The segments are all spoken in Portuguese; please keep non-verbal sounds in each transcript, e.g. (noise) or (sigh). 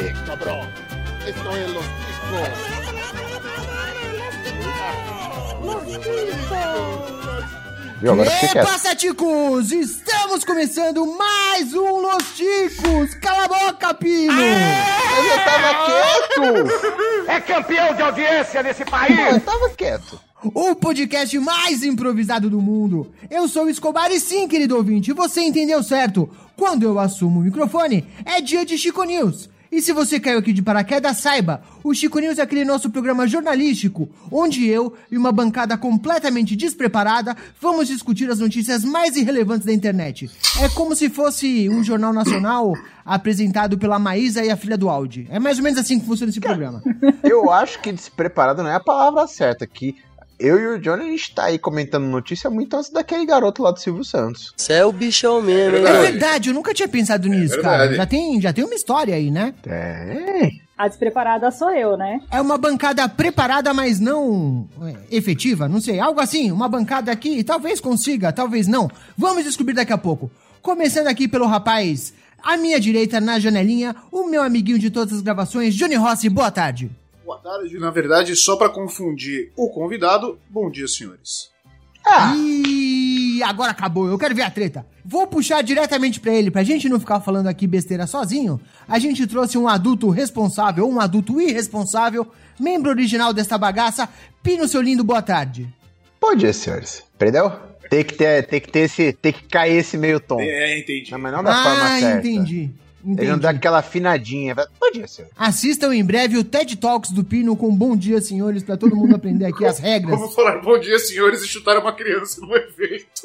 Eh, cabrón. Esto es los Viu? Agora fiquei quieto. Epa, Ticos! Estamos começando mais um Los Ticos! Cala a boca, Pino! Mas eu tava quieto! É campeão de audiência nesse país! eu tava quieto. O podcast mais improvisado do mundo. Eu sou o Escobar e sim, querido ouvinte, você entendeu certo. Quando eu assumo o microfone, é dia de Chico News. E se você caiu aqui de paraquedas, saiba, o Chico News é aquele nosso programa jornalístico, onde eu e uma bancada completamente despreparada vamos discutir as notícias mais irrelevantes da internet. É como se fosse um jornal nacional apresentado pela Maísa e a filha do Audi. É mais ou menos assim que funciona esse (laughs) programa. Eu acho que despreparado não é a palavra certa. Que eu e o Johnny, a gente tá aí comentando notícia muito antes daquele garoto lá do Silvio Santos. Você é o bichão mesmo, hein? É mano? verdade, eu nunca tinha pensado nisso, cara. verdade. Já tem, já tem uma história aí, né? É. A despreparada sou eu, né? É uma bancada preparada, mas não é, efetiva, não sei, algo assim, uma bancada aqui, talvez consiga, talvez não. Vamos descobrir daqui a pouco. Começando aqui pelo rapaz à minha direita na janelinha, o meu amiguinho de todas as gravações, Johnny Rossi, boa tarde. Boa tarde. Na verdade, só pra confundir o convidado, bom dia, senhores. Ah, E agora acabou, eu quero ver a treta. Vou puxar diretamente pra ele, pra gente não ficar falando aqui besteira sozinho. A gente trouxe um adulto responsável, um adulto irresponsável, membro original desta bagaça. Pino, seu lindo, boa tarde. bom dia, senhores. Entendeu? Tem que ter, tem que ter esse. Tem que cair esse meio tom. É, entendi. Não, mas não da forma ah, certa. Entendi. Ele não dá aquela afinadinha. Bom dia, senhor. Assistam em breve o TED Talks do Pino com Bom Dia, senhores, pra todo mundo aprender aqui as regras. Vamos falar bom dia, senhores, e chutar uma criança no evento. (laughs)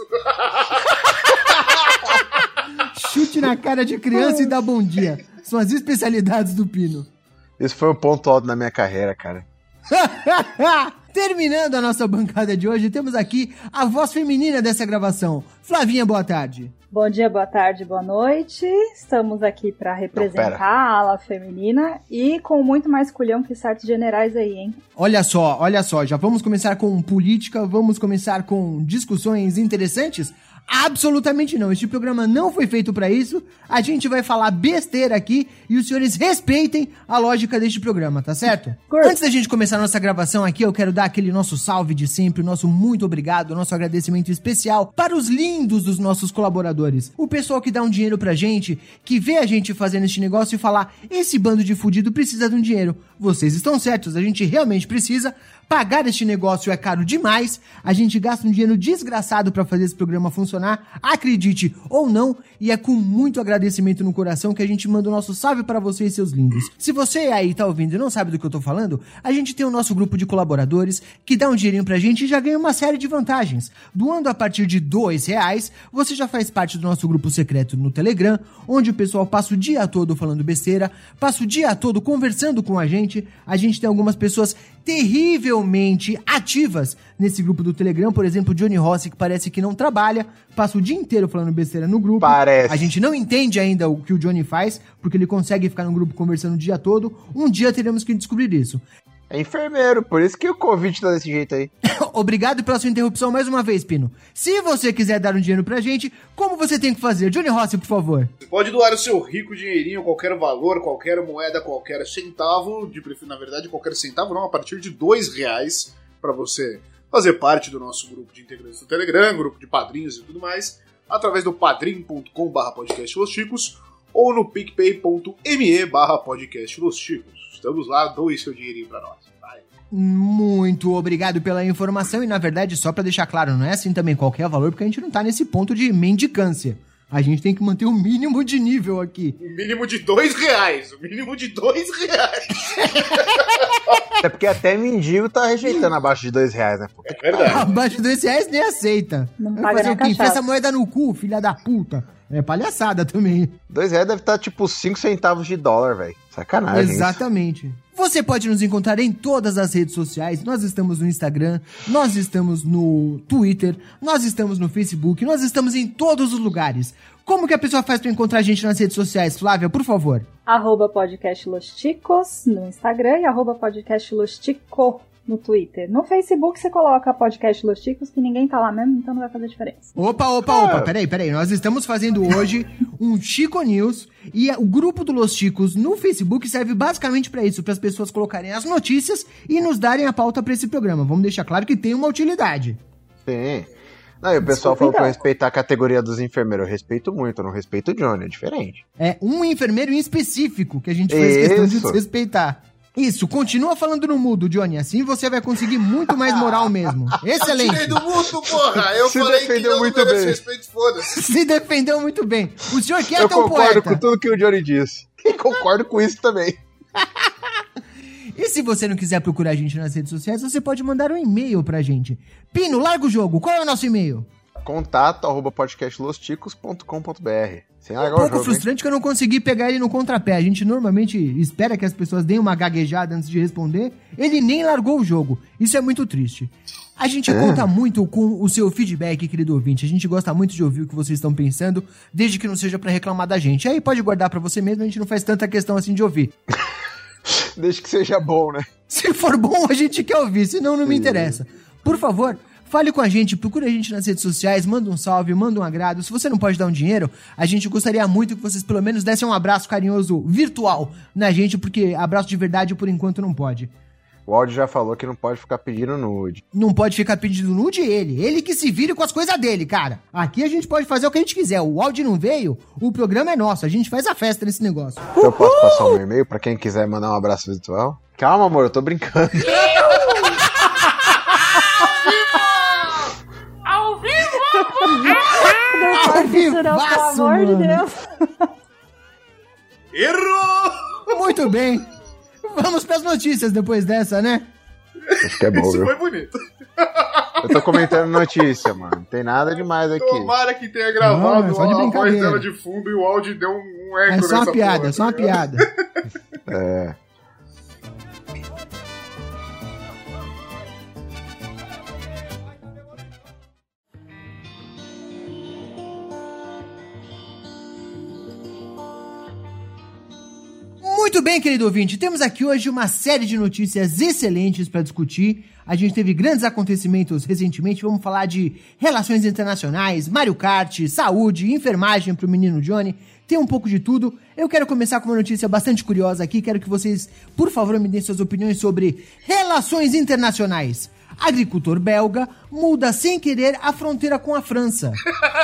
Chute na cara de criança e dá bom dia. São as especialidades do Pino. Esse foi um ponto alto na minha carreira, cara. (laughs) Terminando a nossa bancada de hoje, temos aqui a voz feminina dessa gravação. Flavinha, boa tarde. Bom dia, boa tarde, boa noite. Estamos aqui pra representar pera. a ala feminina e com muito mais culhão que certos generais aí, hein? Olha só, olha só, já vamos começar com política, vamos começar com discussões interessantes? Absolutamente não. Este programa não foi feito pra isso. A gente vai falar besteira aqui e os senhores respeitem a lógica deste programa, tá certo? Curto. Antes da gente começar a nossa gravação aqui, eu quero dar aquele nosso salve de sempre, o nosso muito obrigado, nosso agradecimento especial para os lindos dos nossos colaboradores. O pessoal que dá um dinheiro pra gente, que vê a gente fazendo este negócio e falar: esse bando de fudido precisa de um dinheiro. Vocês estão certos, a gente realmente precisa. Pagar este negócio é caro demais. A gente gasta um dinheiro desgraçado pra fazer esse programa funcionar, acredite ou não, e é com muito agradecimento no coração que a gente manda o nosso salve para vocês, seus lindos. Se você aí tá ouvindo e não sabe do que eu tô falando, a gente tem o nosso grupo de colaboradores que dá um dinheirinho pra gente e já ganha uma série de vantagens. Doando a partir de dois reais, você já faz parte do nosso grupo secreto no Telegram, onde o pessoal passa o dia todo falando besteira, passa o dia todo conversando com a gente. A gente tem algumas pessoas terrivelmente ativas nesse grupo do Telegram, por exemplo, o Johnny Rossi, que parece que não trabalha, passa o dia inteiro falando besteira no grupo. Parece. A gente não entende ainda o que o Johnny faz, porque ele consegue ficar no grupo conversando o dia todo. Um dia teremos que descobrir isso. É enfermeiro, por isso que o Covid tá desse jeito aí. (laughs) Obrigado pela sua interrupção mais uma vez, Pino. Se você quiser dar um dinheiro pra gente, como você tem que fazer? Johnny Rossi, por favor. Você pode doar o seu rico dinheirinho, qualquer valor, qualquer moeda, qualquer centavo, de na verdade, qualquer centavo não, a partir de dois reais, pra você fazer parte do nosso grupo de integrantes do Telegram, grupo de padrinhos e tudo mais, através do padrim.com barra podcast Los Chicos ou no picpay.me barra podcast Los Chicos. Estamos lá, doe seu dinheirinho pra nós. Vai. Muito obrigado pela informação e, na verdade, só pra deixar claro, não é assim também qualquer valor, porque a gente não tá nesse ponto de mendicância. A gente tem que manter o mínimo de nível aqui. O mínimo de dois reais. O mínimo de dois reais. (laughs) É porque até mendigo tá rejeitando abaixo de dois reais, né? Puta É verdade. Abaixo de dois reais nem aceita. Não Vai paga fazer nem o quê? Enfia essa moeda no cu, filha da puta. É palhaçada também. Dois reais deve estar tipo 5 centavos de dólar, velho. Sacanagem. isso. Exatamente. Você pode nos encontrar em todas as redes sociais. Nós estamos no Instagram, nós estamos no Twitter, nós estamos no Facebook, nós estamos em todos os lugares. Como que a pessoa faz pra encontrar a gente nas redes sociais, Flávia, por favor? Arroba podcast Los Ticos no Instagram e arroba podcast Los Tico no Twitter. No Facebook você coloca podcast Los Chicos, que ninguém tá lá mesmo, então não vai fazer diferença. Opa, opa, opa, peraí, peraí. Nós estamos fazendo hoje (laughs) um Chico News e o grupo do Los Chicos no Facebook serve basicamente pra isso, para as pessoas colocarem as notícias e nos darem a pauta pra esse programa. Vamos deixar claro que tem uma utilidade. Sim. Não, e o pessoal Desculpa, falou pra eu então. respeitar a categoria dos enfermeiros. Eu respeito muito, eu não respeito o Johnny, é diferente. É um enfermeiro em específico que a gente fez questão de Isso. desrespeitar. Isso, continua falando no mudo, Johnny. Assim você vai conseguir muito mais moral mesmo. (laughs) Tirei Excelente. do mundo, porra! Eu Se falei que defendeu não muito bem. respeito, foda-se. (laughs) Se defendeu muito bem. O senhor que é eu tão concordo poeta. com tudo que o Johnny disse. E concordo com isso também. E se você não quiser procurar a gente nas redes sociais, você pode mandar um e-mail pra gente. Pino, larga o jogo. Qual é o nosso e-mail? Contato arroba podcastlosticos.com.br. Sem largar Um o pouco jogo, hein? frustrante que eu não consegui pegar ele no contrapé. A gente normalmente espera que as pessoas deem uma gaguejada antes de responder. Ele nem largou o jogo. Isso é muito triste. A gente conta muito com o seu feedback, querido ouvinte. A gente gosta muito de ouvir o que vocês estão pensando, desde que não seja pra reclamar da gente. Aí pode guardar pra você mesmo, a gente não faz tanta questão assim de ouvir. Desde que seja bom, né? (laughs) Se for bom, a gente quer ouvir, senão não me interessa. Por favor, fale com a gente, procure a gente nas redes sociais, manda um salve, manda um agrado. Se você não pode dar um dinheiro, a gente gostaria muito que vocês pelo menos dessem um abraço carinhoso virtual na gente, porque abraço de verdade por enquanto não pode. O áudio já falou que não pode ficar pedindo nude. Não pode ficar pedindo nude ele. Ele que se vire com as coisas dele, cara. Aqui a gente pode fazer o que a gente quiser. O áudio não veio, o programa é nosso. A gente faz a festa nesse negócio. Eu posso passar o meu e-mail pra quem quiser mandar um abraço virtual? Calma, amor, eu tô brincando. (laughs) Ao faz isso não, pelo vivaço, amor de. Deus. Errou! Muito bem. Vamos pras notícias depois dessa, né? Acho que é bom, Isso viu? foi bonito. Eu tô comentando notícia, mano. Não tem nada demais aqui. Tomara que tenha gravado Não, é só de a voz dela de fundo e o áudio deu um, um eco É só uma piada, porra, é só uma tá piada. É. Muito bem, querido ouvinte, temos aqui hoje uma série de notícias excelentes para discutir. A gente teve grandes acontecimentos recentemente. Vamos falar de relações internacionais, Mario Kart, saúde, enfermagem pro menino Johnny. Tem um pouco de tudo. Eu quero começar com uma notícia bastante curiosa aqui. Quero que vocês, por favor, me deem suas opiniões sobre relações internacionais. Agricultor belga muda sem querer a fronteira com a França.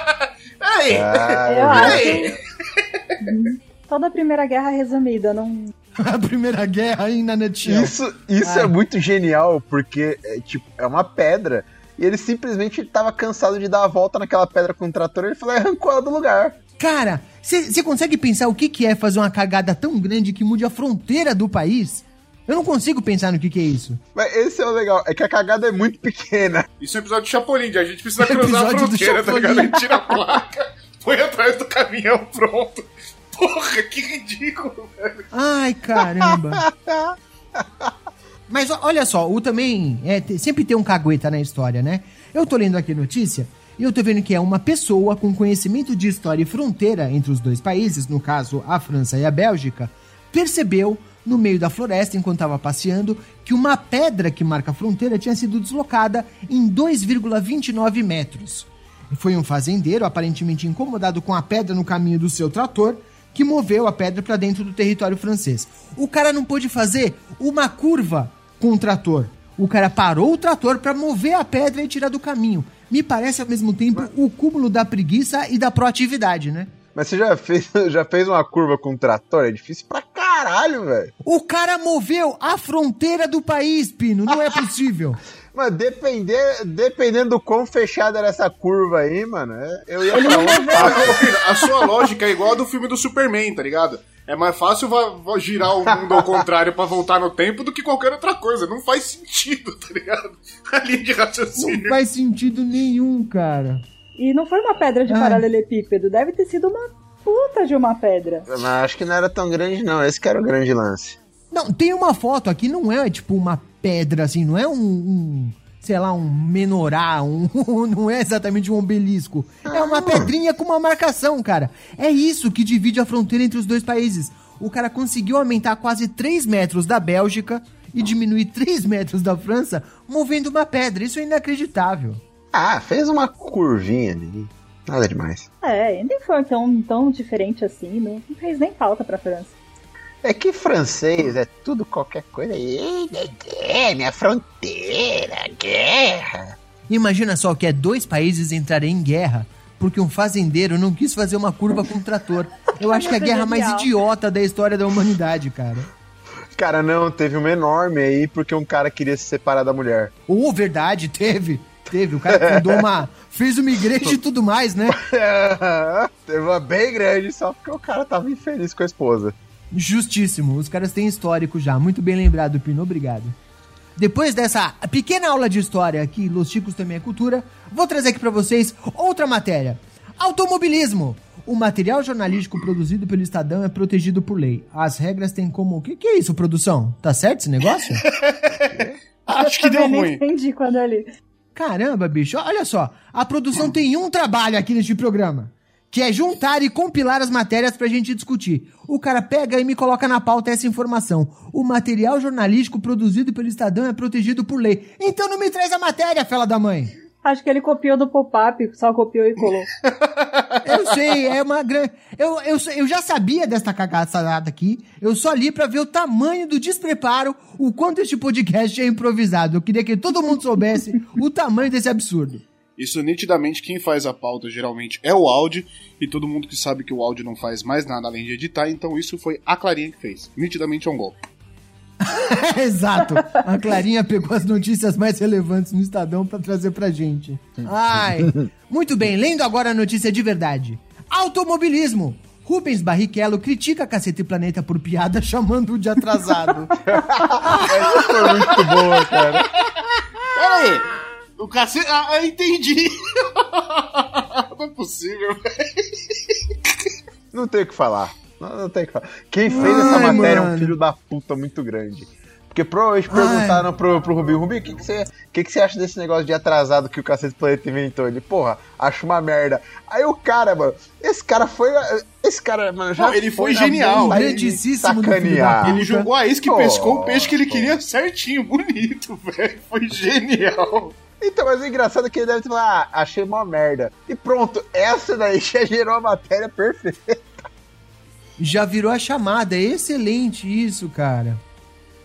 (laughs) Aí! Ah, Eu Aí! acho (laughs) toda a Primeira Guerra resumida. Não... (laughs) a Primeira Guerra aí na nutshell. Isso, isso é muito genial, porque é, tipo, é uma pedra. E ele simplesmente tava cansado de dar a volta naquela pedra com o trator e ele falou, arrancou ela do lugar. Cara, você consegue pensar o que, que é fazer uma cagada tão grande que mude a fronteira do país? Eu não consigo pensar no que, que é isso. Mas esse é o legal, é que a cagada é muito pequena. (laughs) Isso é um episódio de Chapolin, a gente precisa Episódio cruzar a fronteira, tá ligado? A gente tira a placa, (laughs) põe atrás do caminhão, pronto. Porra, que ridículo, velho. Ai, caramba. (laughs) Mas olha só, o também é, sempre tem um cagueta na história, né? Eu tô lendo aqui a notícia e eu tô vendo que é uma pessoa com conhecimento de história e fronteira entre os dois países, no caso a França e a Bélgica, percebeu no meio da floresta, enquanto estava passeando, que uma pedra que marca a fronteira tinha sido deslocada em 2,29 metros. Foi um fazendeiro, aparentemente incomodado com a pedra no caminho do seu trator, que moveu a pedra para dentro do território francês. O cara não pôde fazer uma curva com o trator. O cara parou o trator para mover a pedra e tirar do caminho. Me parece ao mesmo tempo o cúmulo da preguiça e da proatividade, né? Mas você já fez, (laughs) já fez uma curva com um trator? É difícil pra caralho, velho. O cara moveu a fronteira do país, Pino. Não é (laughs) possível. Mas depender, dependendo do quão fechada era essa curva aí, mano, é- eu ia Ah, ô, filho, a sua lógica é igual a do filme do Superman, tá ligado? É mais fácil girar o mundo ao contrário pra voltar no tempo do que qualquer outra coisa. Não faz sentido, tá ligado? (laughs) A linha de Não raciocínio. faz sentido nenhum, cara. E não foi uma pedra de Ai. paralelepípedo, deve ter sido uma puta de uma pedra. Mas acho que não era tão grande, não. Esse que era o grande lance. Não, tem uma foto aqui, não é tipo uma pedra assim, não é um, um, sei lá, um menorá, um, (laughs) não é exatamente um obelisco. É uma pedrinha com uma marcação, cara. É isso que divide a fronteira entre os dois países. O cara conseguiu aumentar quase 3 metros da Bélgica e diminuir 3 metros da França movendo uma pedra. Isso é inacreditável. Ah, fez uma curvinha ali. Nada demais. É, nem foi tão, tão diferente assim, não, não fez nem falta pra França. É que francês é tudo qualquer coisa. É, minha fronteira, guerra. Imagina só que é dois países entrarem em guerra porque um fazendeiro não quis fazer uma curva com um trator. (laughs) Eu acho que é a guerra mais idiota da história da humanidade, cara. Cara, não, teve uma enorme aí porque um cara queria se separar da mulher. Ô, oh, verdade, teve. Teve. O cara fundou uma. (laughs) fez uma igreja e tudo mais, né? (laughs) teve uma bem grande, só porque o cara tava infeliz com a esposa. Justíssimo. Os caras têm histórico já. Muito bem lembrado, Pino. Obrigado. Depois dessa pequena aula de história aqui, Los Chicos também é cultura, vou trazer aqui para vocês outra matéria. Automobilismo. O material jornalístico produzido pelo Estadão é protegido por lei. As regras têm como. O que, que é isso, produção? Tá certo esse negócio? (laughs) Acho que deu ruim. entendi quando ali. Caramba, bicho, olha só. A produção tem um trabalho aqui neste programa que é juntar e compilar as matérias pra gente discutir. O cara pega e me coloca na pauta essa informação. O material jornalístico produzido pelo Estadão é protegido por lei. Então não me traz a matéria, fela da mãe. Acho que ele copiou do pop-up, só copiou e colou. (laughs) eu sei, é uma grande. Eu, eu, eu já sabia dessa cagada aqui. Eu só li pra ver o tamanho do despreparo, o quanto este podcast é improvisado. Eu queria que todo mundo soubesse o tamanho desse absurdo. Isso nitidamente quem faz a pauta geralmente é o áudio e todo mundo que sabe que o áudio não faz mais nada além de editar, então isso foi a Clarinha que fez. Nitidamente é um golpe. (laughs) Exato. A Clarinha pegou as notícias mais relevantes no Estadão para trazer pra gente. Ai. Muito bem, lendo agora a notícia de verdade. Automobilismo. Rubens Barrichello critica a Cacete Planeta por piada chamando-o de atrasado. (laughs) Essa foi muito boa, cara. Peraí, o cacete. Ah, entendi! (laughs) não é possível, velho. Não tem o que falar. Não, não tem o que falar. Quem fez Ai, essa matéria mano. é um filho da puta muito grande. Porque provavelmente perguntaram pro, pro Rubinho, Rubinho, o que, que, você, que, que você acha desse negócio de atrasado que o Cacete Planeta inventou? Ele, porra, acho uma merda. Aí o cara, mano, esse cara foi. Esse cara, mano, já. Não, ele foi, foi genial. Sacanear. Ele jogou a isca e pescou o peixe que ele queria certinho, bonito, (laughs) velho. Foi genial. Então, mas o engraçado é que ele deve ter falado, ah, achei uma merda. E pronto, essa daí (laughs) já gerou a matéria perfeita. Já virou a chamada, é excelente isso, cara.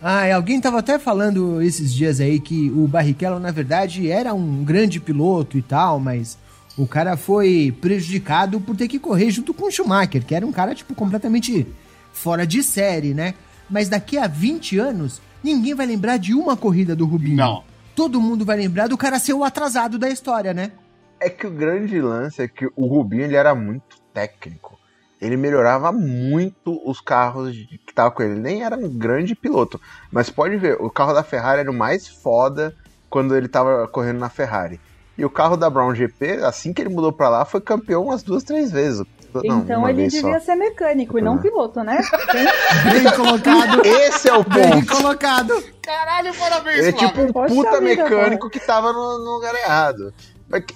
Ah, alguém tava até falando esses dias aí que o Barrichello, na verdade, era um grande piloto e tal, mas o cara foi prejudicado por ter que correr junto com o Schumacher, que era um cara, tipo, completamente fora de série, né? Mas daqui a 20 anos, ninguém vai lembrar de uma corrida do Rubinho. Não todo mundo vai lembrar do cara ser o atrasado da história, né? É que o grande lance é que o Rubinho ele era muito técnico. Ele melhorava muito os carros que estavam com ele. Ele nem era um grande piloto. Mas pode ver, o carro da Ferrari era o mais foda quando ele estava correndo na Ferrari. E o carro da Brown GP, assim que ele mudou para lá, foi campeão umas duas, três vezes. Não, então ele devia só. ser mecânico e não piloto, né? (laughs) Bem colocado. Esse é o ponto. Bem colocado. Caralho, parabéns, Ele é tipo um Poxa puta vida, mecânico que tava no, no lugar errado.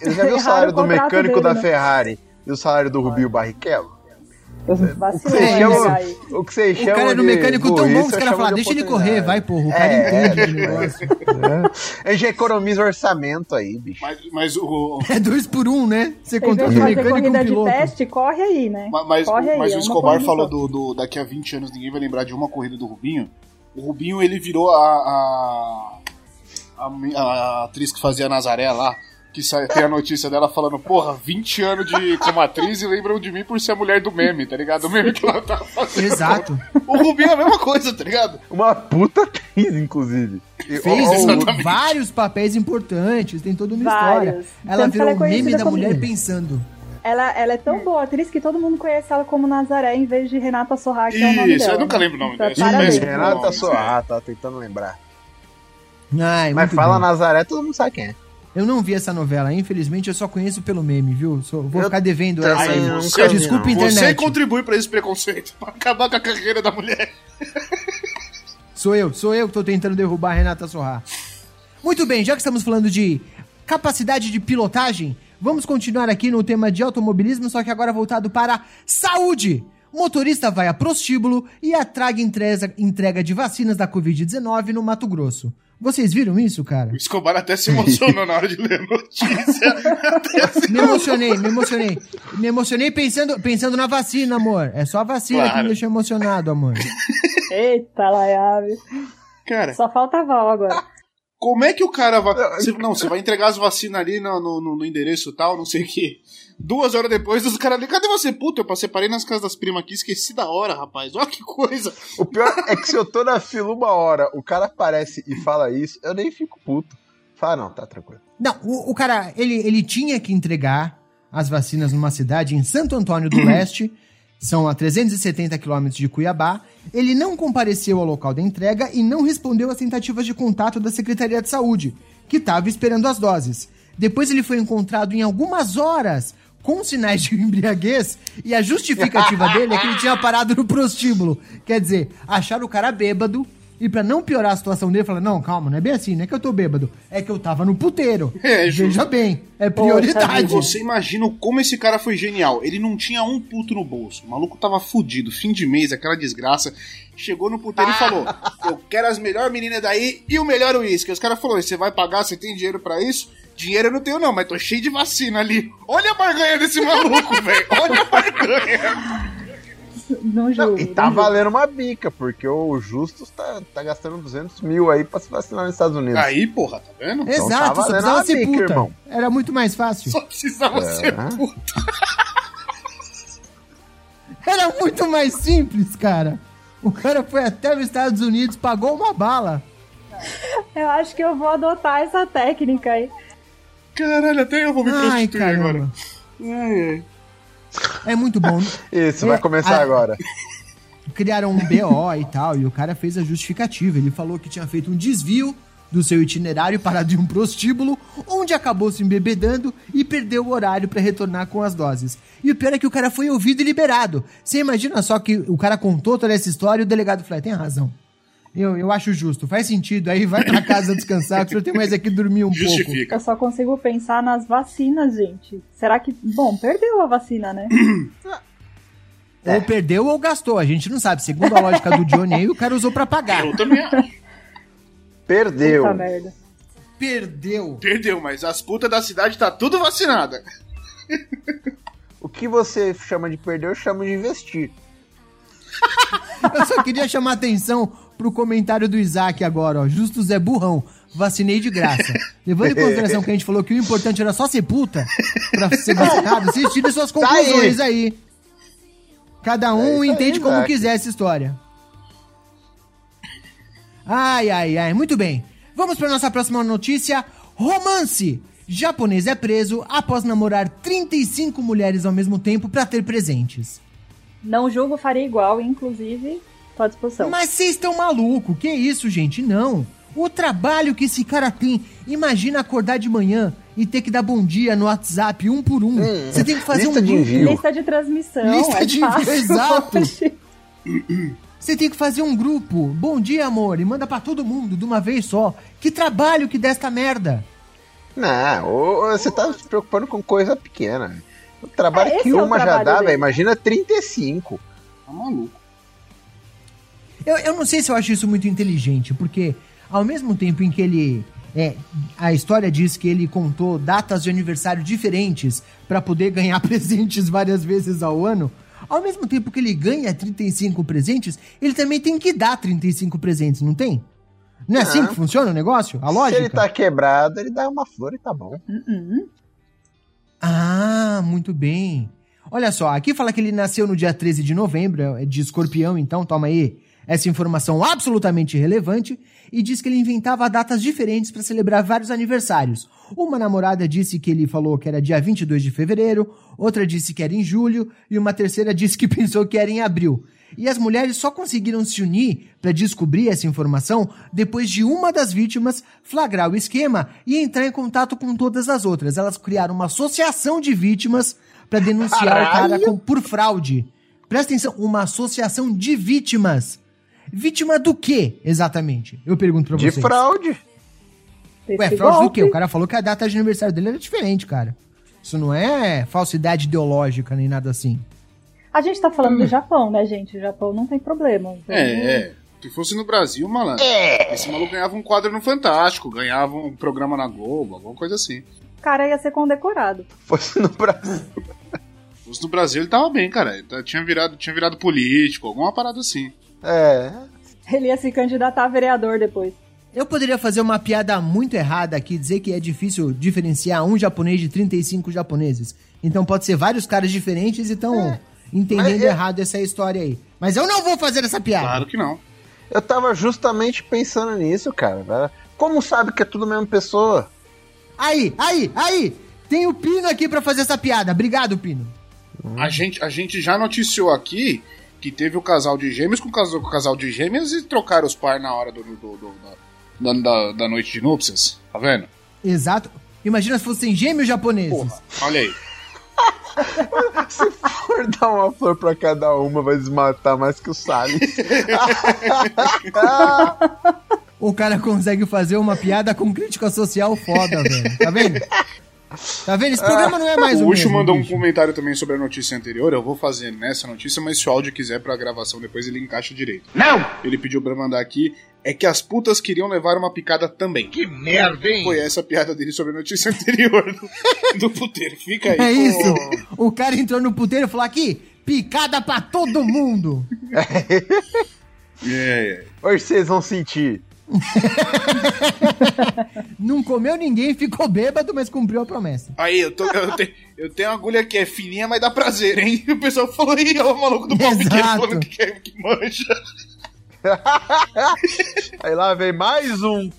Já viu o salário do mecânico dele, da né? Ferrari e o salário do Rubinho Barrichello? Vacilei, o que você chama O cara era um mecânico tão bom que os caras falaram, deixa ele correr, vai, porra. O cara é, entende é, o negócio. (laughs) É. já economiza orçamento aí, bicho. Mas, mas o... É dois por um, né? Você contrata um mecânico e um piloto. de teste, corre aí, né? Mas, mas, corre aí, mas é o Escobar falou do, do, daqui a 20 anos ninguém vai lembrar de uma corrida do Rubinho. O Rubinho, ele virou a, a, a, a atriz que fazia a Nazaré lá que sai, tem a notícia dela falando, porra, 20 anos de, como atriz e lembram de mim por ser a mulher do meme, tá ligado? O meme que ela tá fazendo. Exato. O Rubinho é a mesma coisa, tá ligado? Uma puta atriz, inclusive. Fez oh, vários papéis importantes, tem toda uma vários. história. Ela Tanto virou o é meme da mulher pensando. Ela, ela é tão boa atriz que todo mundo conhece ela como Nazaré em vez de Renata Sorra, que é o nome Isso, dela. eu nunca lembro o nome então, dela. Renata Sorra, tá tentando lembrar. Ai, Mas fala bem. Nazaré, todo mundo sabe quem é. Eu não vi essa novela, infelizmente eu só conheço pelo meme, viu? Só, vou eu ficar devendo essa aí. Você, Desculpa, internet. Você contribui para esse preconceito, pra acabar com a carreira da mulher. (laughs) Sou eu, sou eu que tô tentando derrubar a Renata Sorra. Muito bem, já que estamos falando de capacidade de pilotagem, vamos continuar aqui no tema de automobilismo, só que agora voltado para saúde. Motorista vai a prostíbulo e atraga entrega, entrega de vacinas da Covid-19 no Mato Grosso. Vocês viram isso, cara? O Escobar até se emocionou na hora de ler a notícia. (laughs) Me emocionei, me emocionei. Me emocionei pensando, pensando na vacina, amor. É só a vacina que Claro. me deixou emocionado, amor. Eita, Laiave. Cara, Só falta a Val agora. como é que o cara vai. Não, você vai entregar as vacinas ali no, no, no- no endereço tal, não sei o quê. Duas horas depois, os caras ali, cadê você? Puta, eu passei, parei nas casas das primas aqui, esqueci da hora, rapaz. Olha que coisa. O pior é que se eu tô na fila uma hora, o cara aparece e fala isso, eu nem fico puto. Fala, não, tá tranquilo. Não, o, o cara, ele, ele tinha que entregar as vacinas numa cidade em Santo Antônio do Leste, são a 370 quilômetros de Cuiabá. Ele não compareceu ao local da entrega e não respondeu às tentativas de contato da Secretaria de Saúde, que estava esperando as doses. Depois ele foi encontrado em algumas horas com sinais de (laughs) embriaguez e a justificativa dele é que ele tinha parado no prostíbulo. Quer dizer, acharam o cara bêbado e pra não piorar a situação dele, falaram, não, calma, não é bem assim, não é que eu tô bêbado, é que eu tava no puteiro. (laughs) É, justo. Veja bem, é prioridade. vida. Você imagina como esse cara foi genial. Ele não tinha um puto no bolso. O maluco tava fudido, fim de mês, aquela desgraça. Chegou no puteiro e (laughs) falou: Eu quero as melhores meninas daí e o melhor uísque. Os caras falaram: Você vai pagar? Você tem dinheiro pra isso? Dinheiro eu não tenho, não, mas tô cheio de vacina ali. Olha a barganha desse maluco, (laughs) velho. Olha a barganha. Não Não, julgo. e não tá julgo. valendo uma bica, porque o Justus tá, tá gastando 200 mil aí pra se vacinar nos Estados Unidos. Aí, porra, tá vendo? Então Exato, tá só precisava uma ser bica, puta. irmão. Era muito mais fácil. Só precisava É. ser puto. Era muito mais simples, cara. O cara foi até os Estados Unidos, pagou uma bala. Eu acho que eu vou adotar essa técnica aí. Caralho, até eu vou me Ai, prostituir agora. caramba. Ai, ai. É muito bom. (laughs) Isso, É, vai começar a- agora. (laughs) criaram um BO e tal, e o cara fez a justificativa. Ele falou que tinha feito um desvio do seu itinerário parado em um prostíbulo, onde acabou se embebedando e perdeu o horário pra retornar com as doses. E o pior é que o cara foi ouvido e liberado. Você imagina só que o cara contou toda essa história e o delegado falou: "É, tem razão. Eu, eu acho justo, faz sentido. Aí vai pra casa descansar, que o senhor tem mais aqui dormir um pouco. Justifica. Eu só consigo pensar nas vacinas, gente. Será que. Bom, perdeu a vacina, né? Ou perdeu ou gastou, a gente não sabe. Segundo a lógica do Johnny, o cara usou pra pagar. Eu também acho. Perdeu. Puta merda. Perdeu. Perdeu, mas as putas da cidade tá tudo vacinada. O que você chama de perder, eu chamo de investir. (laughs) Eu só queria chamar atenção pro comentário do Isaac agora, ó. Justo Zé Burrão. Vacinei de graça. (laughs) Levando em consideração que a gente falou que o importante era só ser puta pra ser vacinado, (laughs) vocês tirem suas Tá aí. conclusões aí. Cada um É isso aí, entende como Isaac. quiser essa história. Ai, ai, ai. Muito bem. Vamos pra nossa próxima notícia. Romance. Japonês é preso após namorar 35 mulheres ao mesmo tempo pra ter presentes. Não julgo, faria igual, inclusive, tô à disposição. Mas vocês estão maluco? Que isso, gente? Não. O trabalho que esse cara tem. Imagina acordar de manhã e ter que dar bom dia no WhatsApp um por um. Você tem que fazer lista um de grupo. envio. Lista de transmissão. Lista é de- fácil. (laughs) exato. Você tem que fazer um grupo. Bom dia, amor. E manda pra todo mundo de uma vez só. Que trabalho que desta merda. Não, você tá se preocupando com coisa pequena. O trabalho É, que é o uma já dá, velho. Imagina 35. Tá maluco. Eu, eu não sei se eu acho isso muito inteligente, porque ao mesmo tempo em que ele. É, a história diz que ele contou datas de aniversário diferentes pra poder ganhar (laughs) presentes várias vezes ao ano. Ao mesmo tempo que ele ganha 35 presentes, ele também tem que dar 35 presentes, não tem? Não é assim Ah. que funciona o negócio? A Se lógica? ele tá quebrado, ele dá uma flor e tá bom. Uhum. Ah, muito bem. Olha só, aqui fala que ele nasceu no dia 13 de novembro, é de escorpião, então toma aí essa informação absolutamente relevante, e diz que ele inventava datas diferentes para celebrar vários aniversários. Uma namorada disse que ele falou que era dia 22 de fevereiro, outra disse que era em julho, e uma terceira (laughs) disse que pensou que era em abril. E as mulheres só conseguiram se unir para descobrir essa informação depois de uma das vítimas flagrar o esquema e entrar em contato com todas as outras. Elas criaram uma associação de vítimas para denunciar o cara Caralho! com- por fraude. Presta atenção, uma associação de vítimas. Vítima do quê, exatamente? Eu pergunto pra De vocês. fraude. Desse Ué, fraude do quê? O cara falou que a data de aniversário dele era diferente, cara. Isso não é falsidade ideológica nem nada assim. A gente tá falando do Japão, né, gente? O Japão não tem problema. Então, É, é. Se fosse no Brasil, malandro. Esse maluco ganhava um quadro no Fantástico, ganhava um programa na Globo, alguma coisa assim. O cara ia ser condecorado. Fosse no Brasil. Se fosse no Brasil, ele tava bem, cara. Ele tinha virado, tinha virado político, alguma parada assim. É. Ele ia se candidatar a vereador depois. Eu poderia fazer uma piada muito errada aqui, dizer que é difícil diferenciar um japonês de 35 japoneses. Então pode ser vários caras diferentes e estão entendendo Mas eu- errado essa história aí. Mas eu não vou fazer essa piada. Claro que não. Eu tava justamente pensando nisso, cara. Como sabe que é tudo a mesma pessoa? Aí, aí, aí! Tem o Pino aqui pra fazer essa piada. Obrigado, Pino. A gente, a gente já noticiou aqui que teve o casal de gêmeos com o casal, com o casal de gêmeas e trocaram os par na hora do, do- do- da, da, da- da noite de núpcias. Tá vendo? Exato. Imagina se fossem gêmeos japoneses. Porra, olha aí. (laughs) Se for dar uma flor pra cada uma, vai desmatar mais que o Salles. (laughs) O cara consegue fazer uma piada com crítica social foda, velho. Tá vendo? (laughs) Tá vendo? Esse programa não é mais o o Ucho mesmo, mandou um bicho. comentário também sobre a notícia anterior. Eu vou fazer nessa notícia, mas se o áudio quiser pra gravação depois, ele encaixa direito. Não! Ele pediu pra mandar aqui. É que as putas queriam levar uma picada também. Que merda, hein? Foi essa a piada dele sobre a notícia anterior do, do puteiro. Fica aí. É pô. isso. O cara entrou no puteiro e falou aqui, picada pra todo mundo. (laughs) É, é. Hoje vocês vão sentir. (laughs) Não comeu ninguém, ficou bêbado, mas cumpriu a promessa. Aí, eu, tô, eu, tenho, eu tenho uma agulha que é fininha, mas dá prazer, hein? E o pessoal falou, aí, ó, o maluco do pau pequeno falando que, é- que manja. (laughs) Aí lá vem mais um.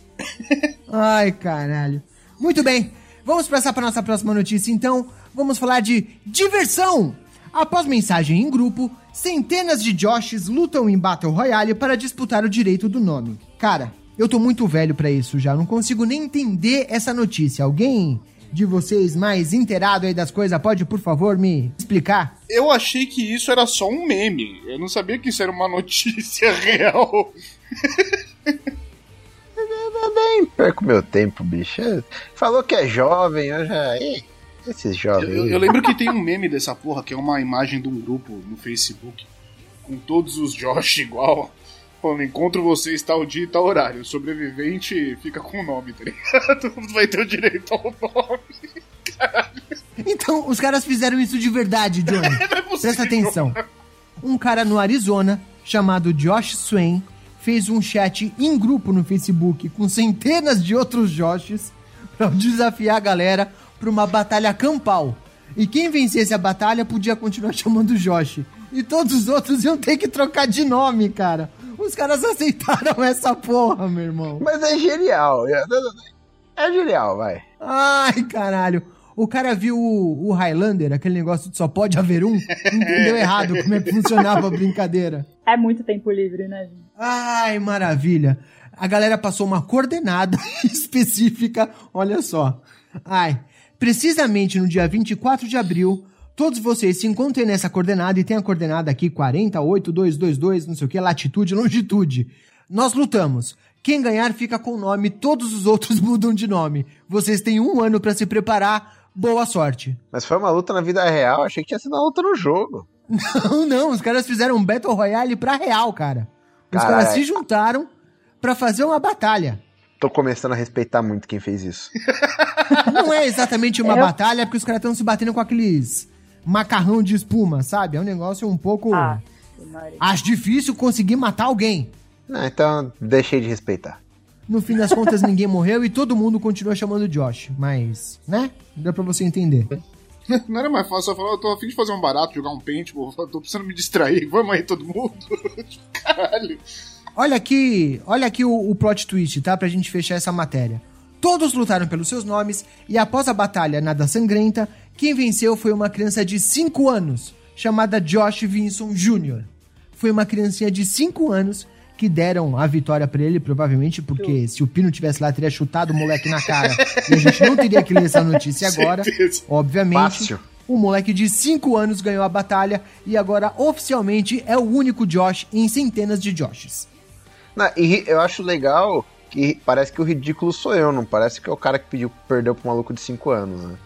Ai, caralho. Muito bem, vamos passar para nossa próxima notícia, então. Vamos falar de diversão. Após mensagem em grupo, centenas de Joshes lutam em Battle Royale para disputar o direito do nome. Cara, eu tô muito velho pra isso já, não consigo nem entender essa notícia. Alguém de vocês mais inteirado aí das coisas pode, por favor, me explicar? Eu achei que isso era só um meme. Eu não sabia que isso era uma (laughs) notícia real. Eu nem perco meu tempo, bicho. Falou que é jovem, eu já. Ih, esses jovens. Eu, aí. eu lembro que tem um meme dessa porra, que é uma imagem de um grupo no Facebook, com todos os Josh igual. Falando, encontro vocês tal dia e tal horário. O sobrevivente fica com o nome, tá ligado? (laughs) Vai ter o direito ao nome. (laughs) Então, os caras fizeram isso de verdade, Johnny. (laughs) é possível. Presta atenção. Um cara no Arizona, chamado Josh Swain, fez um chat em grupo no Facebook com centenas de outros Joshes para desafiar a galera para uma batalha campal. E quem vencesse a batalha podia continuar chamando Josh. E todos os outros iam ter que trocar de nome, cara. Os caras aceitaram (laughs) essa porra, meu irmão. Mas é genial. É, é genial, vai. Ai, caralho. O cara viu o, o Highlander, aquele negócio de só pode haver um, entendeu errado como é que funcionava a brincadeira. É muito tempo livre, né, gente? Ai, maravilha. A galera passou uma coordenada (laughs) específica, olha só. Ai, precisamente no dia 24 de abril, todos vocês se encontrem nessa coordenada e tem a coordenada aqui 48222, não sei o que, latitude, longitude. Nós lutamos. Quem ganhar fica com o nome, todos os outros (laughs) mudam de nome. Vocês têm um ano pra se preparar. Boa sorte. Mas foi uma luta na vida real, achei que tinha sido uma luta no jogo. (laughs) Não, não, os caras fizeram um Battle Royale pra real, cara. Os Caralho. caras se juntaram pra fazer uma batalha. Tô começando a respeitar muito quem fez isso. (laughs) Não é exatamente uma Eu- batalha, porque os caras estão se batendo com aqueles macarrão de espuma, sabe? É um negócio um pouco. Ah. Acho difícil conseguir matar alguém. Não, então deixei de respeitar. No fim das contas, (laughs) ninguém morreu e todo mundo continua chamando Josh. Mas, né? Dá pra você entender. (laughs) Não era mais fácil só falar, eu tô afim de fazer um barato, jogar um paintball, tô precisando me distrair, vamos aí todo mundo. (laughs) Caralho. Olha aqui, olha aqui o, o plot twist, tá? Pra gente fechar essa matéria. Todos lutaram pelos seus nomes e após a batalha nada sangrenta, quem venceu foi uma criança de 5 anos, chamada Josh Vinson Jr. Foi uma criancinha de 5 anos que deram a vitória pra ele, provavelmente porque se o Pino tivesse lá, teria chutado o moleque na cara. e a gente não teria que ler essa notícia (laughs) agora, Certeza. obviamente. Fácil. O moleque de 5 anos ganhou a batalha e agora oficialmente é o único Josh em centenas de Joshes. Não, e eu acho legal que parece que o ridículo sou eu, não parece que é o cara que pediu perdeu pro maluco de 5 anos, né?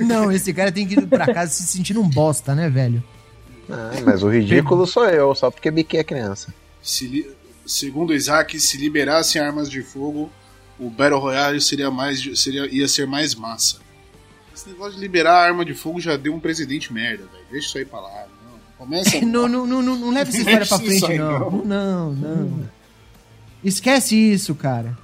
Não, esse cara tem que ir pra casa se sentindo um bosta, né, velho? Ah, mas o ridículo sou eu, só porque biquei a criança. Se li- Segundo Isaac, se liberassem armas de fogo, o Battle Royale seria mais, seria, ia ser mais massa. Esse negócio de liberar arma de fogo já deu um presidente merda, velho. Deixa isso aí pra lá. Não, começa. (laughs) Não, não, não, não, não leva essa história pra frente, não. Não, não. Esquece isso, cara.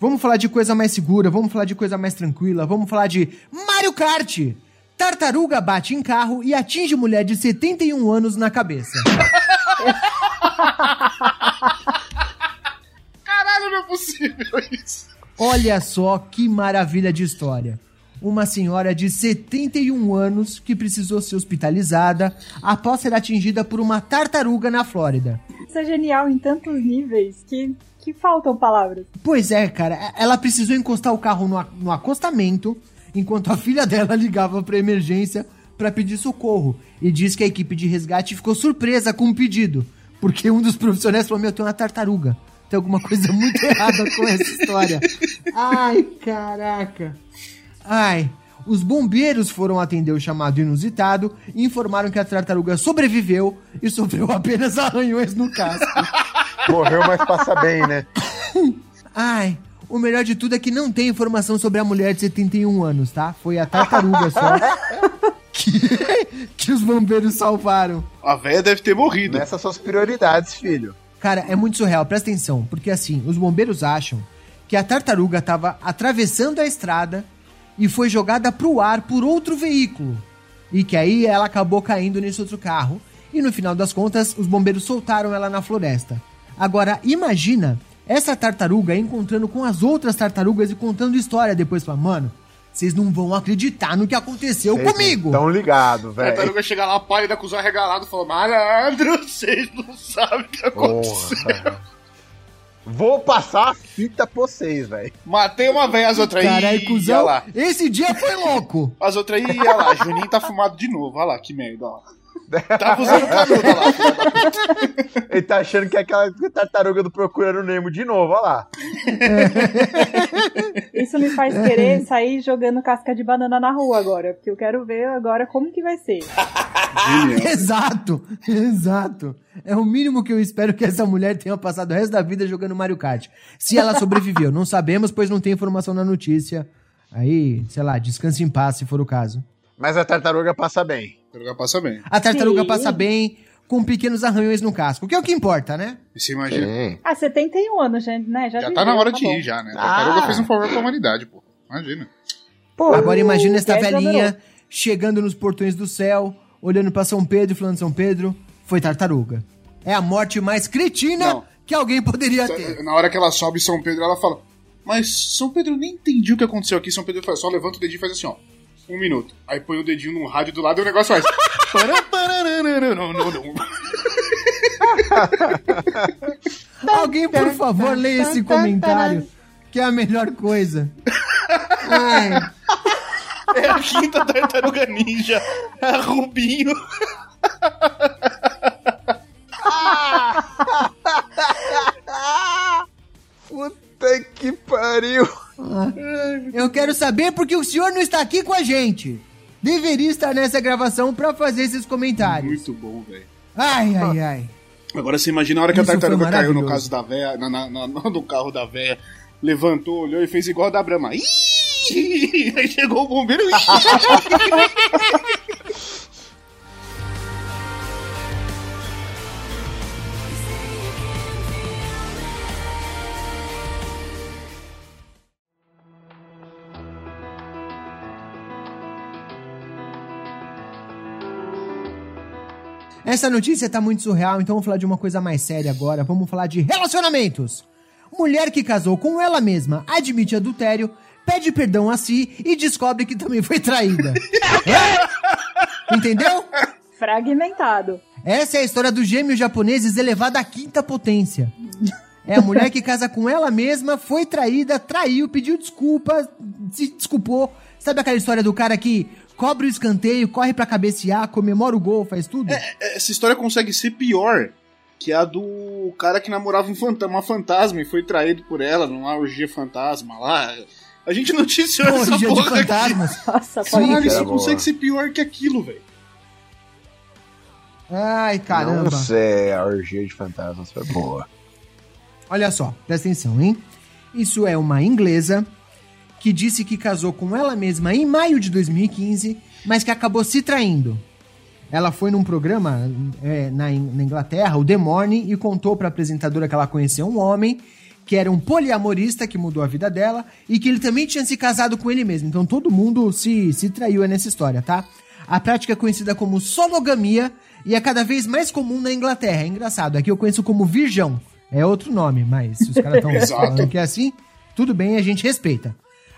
Vamos falar de coisa mais segura, vamos falar de coisa mais tranquila, vamos falar de Mario Kart. Tartaruga bate em carro e atinge mulher de 71 anos na cabeça. (laughs) Caralho, não é possível isso. Olha só que maravilha de história. Uma senhora de 71 anos que precisou ser hospitalizada após ser atingida por uma tartaruga na Flórida. Isso é genial em tantos níveis que, que faltam palavras. Pois é, cara, ela precisou encostar o carro no, no acostamento enquanto a (laughs) filha dela ligava pra emergência pra pedir socorro. E diz que a equipe de resgate ficou surpresa com o pedido, porque um dos profissionais falou: Meu, tem uma tartaruga. Tem alguma coisa muito (laughs) errada com essa história. Ai, caraca. Ai. Os bombeiros foram atender o chamado inusitado e informaram que a tartaruga sobreviveu e sofreu (laughs) apenas arranhões no casco. Morreu, mas passa bem, né? (laughs) Ai, o melhor de tudo é que não tem informação sobre a mulher de 71 anos, tá? Foi a tartaruga só (laughs) que, que os bombeiros salvaram. A véia deve ter morrido. Nessas são as prioridades, filho. Cara, é muito surreal, presta atenção, porque assim, os bombeiros acham que a tartaruga tava atravessando a estrada e foi jogada pro ar por outro veículo. E que aí ela acabou caindo nesse outro carro. E no final das contas, os bombeiros soltaram ela na floresta. Agora, imagina essa tartaruga encontrando com as outras tartarugas e contando história depois. Fala, mano, vocês não vão acreditar no que aconteceu comigo. Tão ligado, A velho. tartaruga chega lá, pálida, com os olhos arregalados, e fala: Malandro, (laughs) vocês não sabem o que aconteceu. Porra. Vou passar a fita pra vocês, velho. Matei uma véia, as outras aí. Caralho, Olha cuzão, lá. esse dia foi louco. As outras aí, olha lá. Juninho tá fumado de novo. Olha lá, que merda, ó. (laughs) Tava usando canudo, lá. filha da puta. Ele tá achando que é aquela tartaruga do Procurando Nemo de novo, olha lá. (laughs) Isso me faz querer sair jogando casca de banana na rua agora, porque eu quero ver agora como que vai ser. (laughs) Exato, exato. É o mínimo que eu espero que essa mulher tenha passado o resto da vida jogando Mario Kart. Se ela sobreviveu, não sabemos, pois não tem informação na notícia. Aí, sei lá, descanse em paz se for o caso. Mas a tartaruga passa bem. A tartaruga passa bem. A tartaruga Sim. passa bem, com pequenos arranhões no casco, que é o que importa, né? Você imagina. Sim. Ah, 71 anos, gente, né? Já, Já tá na hora tá de bom. ir, já, né? A tartaruga Ah. fez um favor pra humanidade, pô. Imagina. Pô, Agora imagina essa velhinha chegando nos portões do céu, olhando pra São Pedro e falando São Pedro, foi tartaruga. É a morte mais cretina Não. que alguém poderia ter. Na hora que ela sobe São Pedro, ela fala: Mas São Pedro nem entendi o que aconteceu aqui. São Pedro só levanta o dedinho e faz assim, ó. Um minuto. Aí põe o dedinho no rádio do lado e o negócio faz. Não, não, não. Alguém, por favor, leia esse comentário, que é a melhor coisa. Ai, É a quinta tartaruga ninja. É a Rubinho. (laughs) Puta que pariu. Eu quero saber porque o senhor não está aqui com a gente. Deveria estar nessa gravação pra fazer esses comentários. Muito bom, velho. Ai, ai, ai. Agora você imagina a hora que a Isso foi tartaruga caiu no caso da véia, na, na- na- (laughs) no carro da véia, levantou, olhou e fez igual a da Brahma. Ih! (laughs) Aí chegou o bombeiro. (laughs) Essa notícia tá muito surreal, então vamos falar de uma coisa mais séria agora. Vamos falar de relacionamentos. Mulher que casou com ela mesma admite adultério, pede perdão a si e descobre que também foi traída. (laughs) É? Entendeu? Fragmentado. Essa é a história dos gêmeos japoneses elevada à quinta potência. É a mulher que casa com ela mesma, foi traída, traiu, pediu desculpa, se desculpou. Sabe aquela história do cara que cobre o escanteio, corre pra cabecear, comemora o gol, faz tudo? Essa história consegue ser pior que a do cara que namorava um fantasma, uma fantasma e foi traído por ela numa orgia fantasma lá. A gente (laughs) noticiou essa Orgia de porra aqui. fantasmas. (laughs) Nossa, Caralho, que isso boa. consegue ser pior que aquilo, velho. Ai, caramba. Não sei, a orgia de fantasmas foi boa. Olha só, presta atenção, hein? Isso é uma inglesa que disse que casou com ela mesma em maio de 2015, mas que acabou se traindo. Ela foi num programa é, na, In- na Inglaterra, o The Morning, e contou pra apresentadora que ela conheceu um homem que era um poliamorista que mudou a vida dela e que ele também tinha se casado com ele mesmo. Então todo mundo se, se traiu nessa história, tá? A prática é conhecida como sologamia e é cada vez mais comum na Inglaterra. É engraçado, aqui eu conheço como virgão. É outro nome, mas se os caras estão (laughs) falando que é assim, tudo bem, a gente respeita.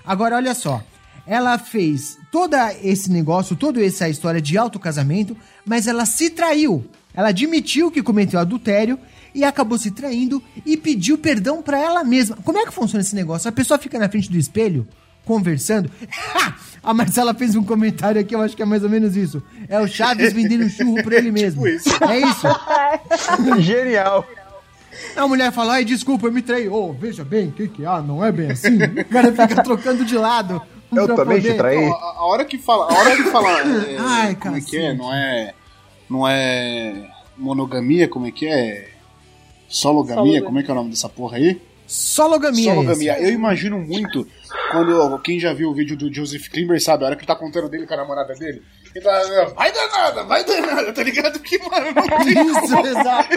Agora, olha só. Ela fez todo esse negócio, toda essa história de autocasamento, mas ela se traiu. Ela admitiu que cometeu adultério e acabou se traindo e pediu perdão pra ela mesma. Como é que funciona esse negócio? A pessoa fica na frente do espelho, conversando. Ha! (laughs) A Marcela fez um comentário aqui, eu acho que é mais ou menos isso. É o Chaves vendendo churro pra ele (laughs) mesmo. Tipo isso. É isso. (laughs) Genial. A mulher fala, ai, desculpa, eu me traí. Ô, veja bem, o que que há? Não é bem assim. O cara fica trocando de lado. Eu também te poder- traí. A, a hora que fala, a hora que fala, (laughs) é, Ai, como é que é? Não é, não é monogamia, como é que é? Sologamia, Sologamia. como é que é o nome dessa porra aí? Sologamia. Sologamia. Eu imagino muito quando quem já viu o vídeo do Joseph Klimber sabe, a hora que ele tá contando dele com a namorada dele. Ele tá, vai danada, vai danada, tá ligado? Que mano, não tem Isso, exato.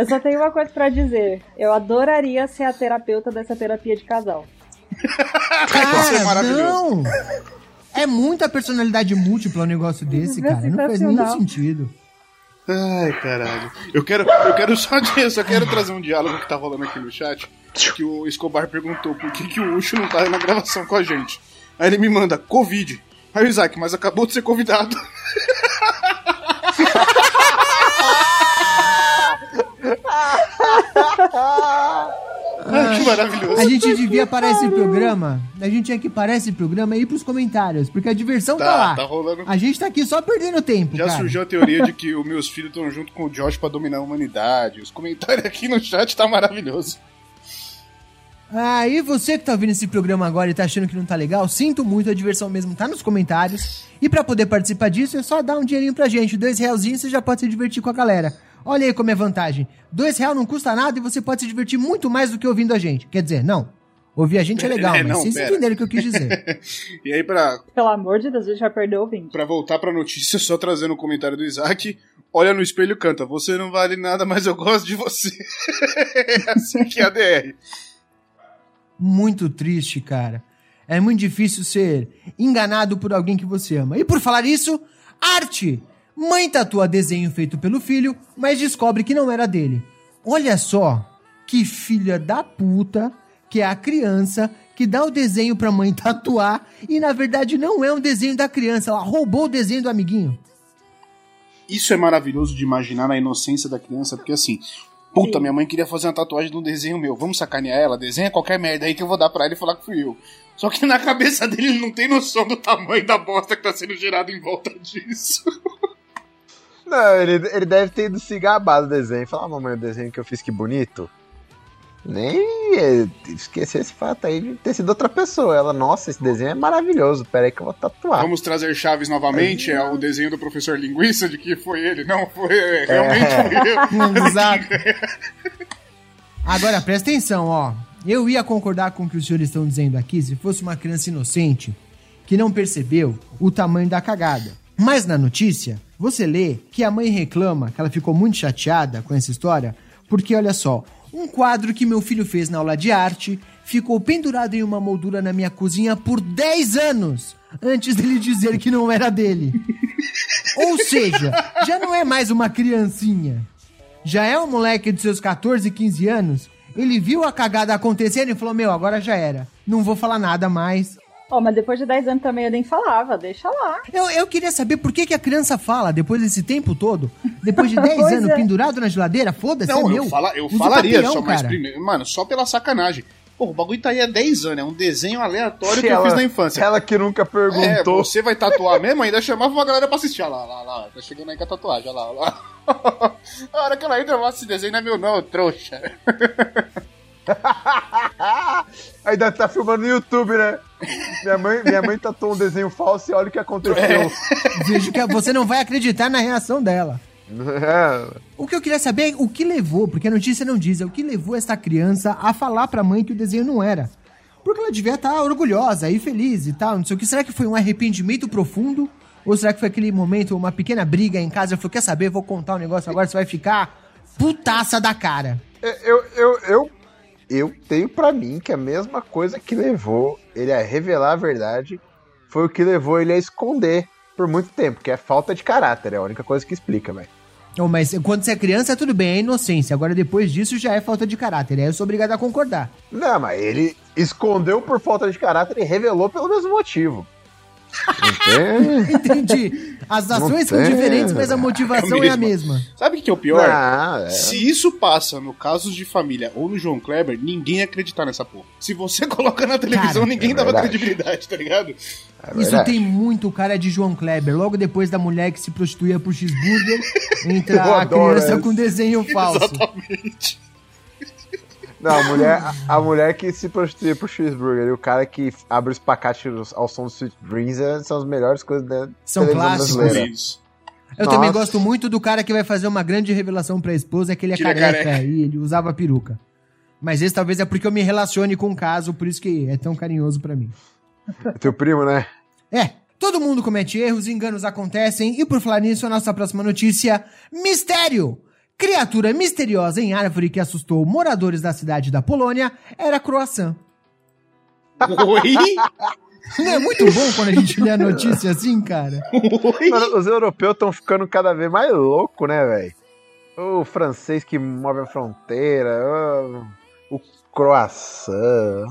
Eu só tenho uma coisa pra dizer. Eu adoraria ser a terapeuta dessa terapia de casal. Isso é Cara, maravilhoso. não. É muita personalidade múltipla um negócio desse, cara. Não faz nenhum sentido. Ai, caralho. Eu quero, eu quero só, eu só quero trazer um diálogo que tá rolando aqui no chat. Que o Escobar perguntou por que, que o Ucho não tá na gravação com a gente. Aí ele me manda, Covid. Aí o Isaac, mas acabou de ser convidado. Ai, (laughs) que maravilhoso. A gente devia parar esse programa. A gente tinha que parar esse programa e ir pros comentários, porque a diversão tá, Tá, lá. tá rolando. A gente tá aqui só perdendo tempo, Já cara. surgiu a teoria de que os meus filhos estão junto com o Josh pra dominar a humanidade. Os comentários aqui no chat tá maravilhoso. Ah, e você que tá ouvindo esse programa agora e tá achando que não tá legal, sinto muito, a diversão mesmo tá nos comentários. E pra poder participar disso, é só dar um dinheirinho pra gente. Dois realzinhos você já pode se divertir com a galera. Olha aí como é vantagem. Dois real não custa nada e você pode se divertir muito mais do que ouvindo a gente. Quer dizer, não. Ouvir a gente é legal, É, mas não, vocês pera. entenderam o que eu quis dizer. (laughs) E aí, pra, Pelo amor de Deus, a gente já perdeu o ouvinte. Pra voltar pra notícia, só trazendo o comentário do Isaac. Olha no espelho e canta. Você não vale nada, mas eu gosto de você. é assim que é a DR. muito triste, cara. É muito difícil ser enganado por alguém que você ama. E por falar isso, arte! Mãe tatua desenho feito pelo filho, mas descobre que não era dele. Olha só que filha da puta que é a criança que dá o desenho pra mãe (laughs) tatuar e na verdade não é um desenho da criança, ela roubou o desenho do amiguinho. Isso é maravilhoso de imaginar na inocência da criança, porque assim. Puta, minha mãe queria fazer uma tatuagem de um desenho meu. Vamos sacanear ela? Desenha qualquer merda aí que eu vou dar pra ela e falar que fui eu. Só que na (laughs) cabeça dele ele não tem noção do tamanho da bosta que tá sendo gerado em volta disso. (laughs) Não, ele, ele deve ter ido se gabar do desenho. Falar, ah, mamãe, o desenho que eu fiz que bonito. Nem eh, esquecer esse fato aí de ter sido outra pessoa. Ela, nossa, esse desenho é maravilhoso. Pera aí que eu vou tatuar. Vamos trazer Chaves novamente. É o desenho do professor Linguiça de que foi ele. Não, foi. é, Realmente fui eu. (laughs) Exato. Agora, presta atenção, ó. Eu ia concordar com o que os senhores estão dizendo aqui se fosse uma criança inocente que não percebeu o tamanho da cagada. Mas na notícia, você lê que a mãe reclama que ela ficou muito chateada com essa história, porque olha só, um quadro que meu filho fez na aula de arte ficou pendurado em uma moldura na minha cozinha por 10 anos antes dele dizer que não era dele. (laughs) Ou seja, já não é mais uma criancinha. Já é um moleque de seus 14, 15 anos. Ele viu a cagada acontecendo e falou: Meu, agora já era. Não vou falar nada mais. Ó, mas depois de 10 anos também eu nem falava, deixa lá. Eu, eu queria saber por que, que a criança fala depois desse tempo todo, depois de (laughs) 10 Pois anos é. pendurado na geladeira, foda-se, é Não, meu. eu, fala, eu Usa falaria, só, mas primeiro, mano, só pela sacanagem. Pô, o bagulho tá aí há 10 anos, é um desenho aleatório Se que eu ela- fiz na infância. Ela que nunca É, perguntou. você vai tatuar mesmo, ainda chamava uma galera pra assistir. Olha lá, lá, lá, tá chegando aí com a tatuagem, olha lá, olha lá. (laughs) a hora que ela entra, eu esse desenho não é meu não, trouxa. (laughs) (laughs) Ainda tá filmando no YouTube, né? Minha mãe, minha mãe tatuou um desenho falso e olha o que aconteceu. Vejo que você não vai acreditar na reação dela. É. O que eu queria saber é o que levou, porque a notícia não diz, é o que levou essa criança a falar pra mãe que o desenho não era. Porque ela devia estar orgulhosa e feliz e tal, não sei o que. Será que foi um arrependimento profundo? Ou será que foi aquele momento, uma pequena briga em casa? Falou, quer saber, vou contar um negócio agora, você vai ficar putaça da cara. Eu, eu, eu, eu tenho pra mim que a mesma coisa que levou ele a revelar a verdade foi o que levou ele a esconder por muito tempo, que é falta de caráter, é a única coisa que explica, velho. Não, mas quando você é criança, tudo bem, é inocência. Agora, depois disso, já é falta de caráter. Aí eu sou obrigado a concordar. Não, mas ele escondeu por falta de caráter e revelou pelo mesmo motivo. (laughs) Entendi. As ações são diferentes, mas a motivação é, a mesma. mesma. Sabe o que é o pior? Ah, é. Se isso passa no casos de família ou no João Kleber, ninguém ia acreditar nessa porra. Se você (laughs) coloca na televisão, Cara, ninguém é dava credibilidade, tá ligado? É Isso tem muito cara de João Kleber. Logo depois da mulher que se prostituía por cheeseburger, entra (laughs) a criança essa. com desenho falso. Exatamente. Não, a mulher, a, mulher que se prostitui pro cheeseburger e o cara que abre o espacate ao som do Sweet Dreams é- são as melhores coisas da São televisão clássicos. Eu também Nossa. gosto muito do cara que vai fazer uma grande revelação pra esposa, que ele é Que ele é careca, careca. e ele usava peruca. Mas esse talvez é porque eu me relacione com o caso, por isso que é tão carinhoso pra mim. Teu primo, né? É, todo mundo comete erros, enganos acontecem, e por falar nisso, a nossa próxima notícia: Mistério! Criatura misteriosa em árvore que assustou moradores da cidade da Polônia era croissant. Oi? Não (laughs) é muito bom quando a gente lê a notícia assim, cara? Oi? Mano, os europeus estão ficando cada vez mais loucos, né, velho? O francês que move a fronteira, o, o croissant.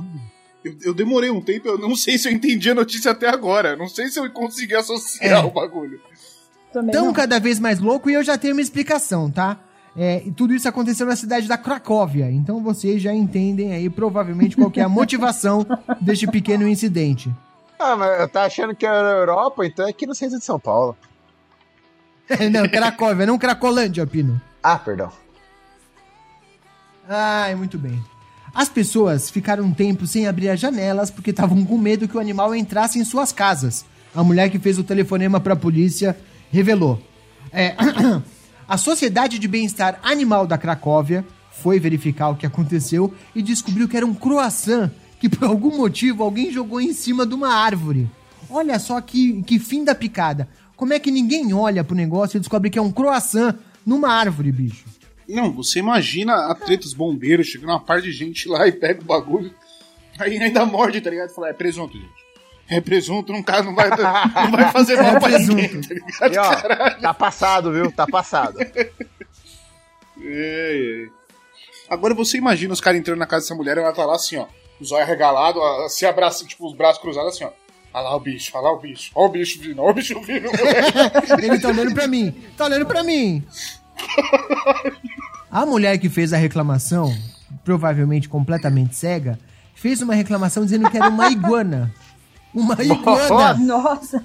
Eu, eu demorei um tempo, eu não sei se eu entendi a notícia até agora. Não sei se eu consegui associar É. o bagulho. Também Tão não. cada vez mais louco e eu já tenho uma explicação, tá? É, e tudo isso aconteceu na cidade da Cracóvia, então vocês já entendem aí provavelmente qual que é a motivação (laughs) deste pequeno incidente. Ah, mas eu tava achando que era na Europa, então é aqui no centro de São Paulo. (laughs) não, Cracóvia, não Cracolândia, Pino. Ah, perdão. Ai, muito bem. As pessoas ficaram um tempo sem abrir as janelas porque estavam com medo que o animal entrasse em suas casas. A mulher que fez o telefonema para a polícia revelou. É, (clears throat) a Sociedade de Bem-Estar Animal da Cracóvia foi verificar o que aconteceu e descobriu que era um croissant que por algum motivo alguém jogou em cima de uma árvore. Olha só que, que fim da picada. Como é que ninguém olha pro negócio e descobre que é um croissant numa árvore, bicho? Não, você imagina a treta dos bombeiros chegando uma par de gente lá e pega o bagulho. Aí ainda morde, tá ligado? Fala, é presunto, gente. É presunto, não, cara, não, vai, não vai fazer mal É pra ninguém, presunto. tá ligado? E ó, tá passado, viu? Tá passado. É, é. Agora você imagina os caras entrando na casa dessa mulher e ela tá lá assim, ó. Os olhos arregalados, ó, se abraça, tipo, os braços cruzados assim, ó. Olha lá o bicho, olha lá o bicho. Olha o bicho vindo, olha o bicho vindo. (laughs) Ele tá olhando pra mim. Tá olhando pra mim. A mulher que fez a reclamação, provavelmente completamente cega, fez uma reclamação dizendo que era uma iguana. Uma iguana. Nossa,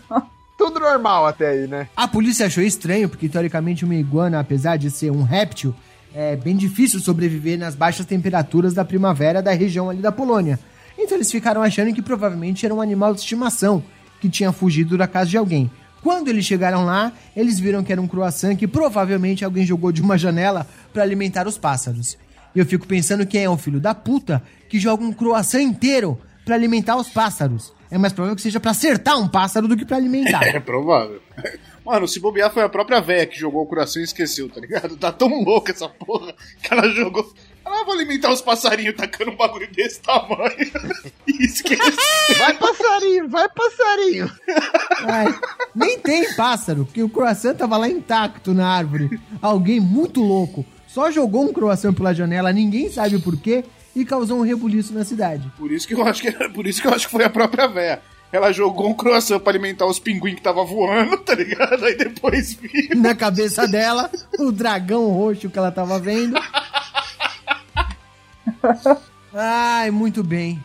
Tudo normal até aí, né? A polícia achou estranho, porque teoricamente uma iguana, apesar de ser um réptil, é bem difícil sobreviver nas baixas temperaturas da primavera da região ali da Polônia. Então eles ficaram achando que provavelmente era um animal de estimação que tinha fugido da casa de alguém. Quando eles chegaram lá, eles viram que era um croissant que provavelmente alguém jogou de uma janela para alimentar os pássaros. E eu fico pensando quem é o filho da puta que joga um croissant inteiro para alimentar os pássaros. É mais provável que seja para acertar um pássaro do que para alimentar. (laughs) É provável. Mano, se bobear foi a própria véia que jogou o coração e esqueceu, tá ligado? Tá tão louca essa porra que ela jogou. Ela vai alimentar os passarinhos tacando um bagulho desse tamanho. (laughs) e esquece. Vai passarinho, vai passarinho. Ai, nem tem pássaro, porque o croissant tava lá intacto na árvore. Alguém muito louco só jogou um croissant pela janela, ninguém sabe o porquê, e causou um rebuliço na cidade. Por isso que eu acho que, (laughs) por isso que, eu acho que foi a própria véia. Ela jogou um croissant pra alimentar os pinguins que tava voando, tá ligado? Aí depois viu. Na cabeça dela, o dragão roxo que ela tava vendo. Ai, muito bem.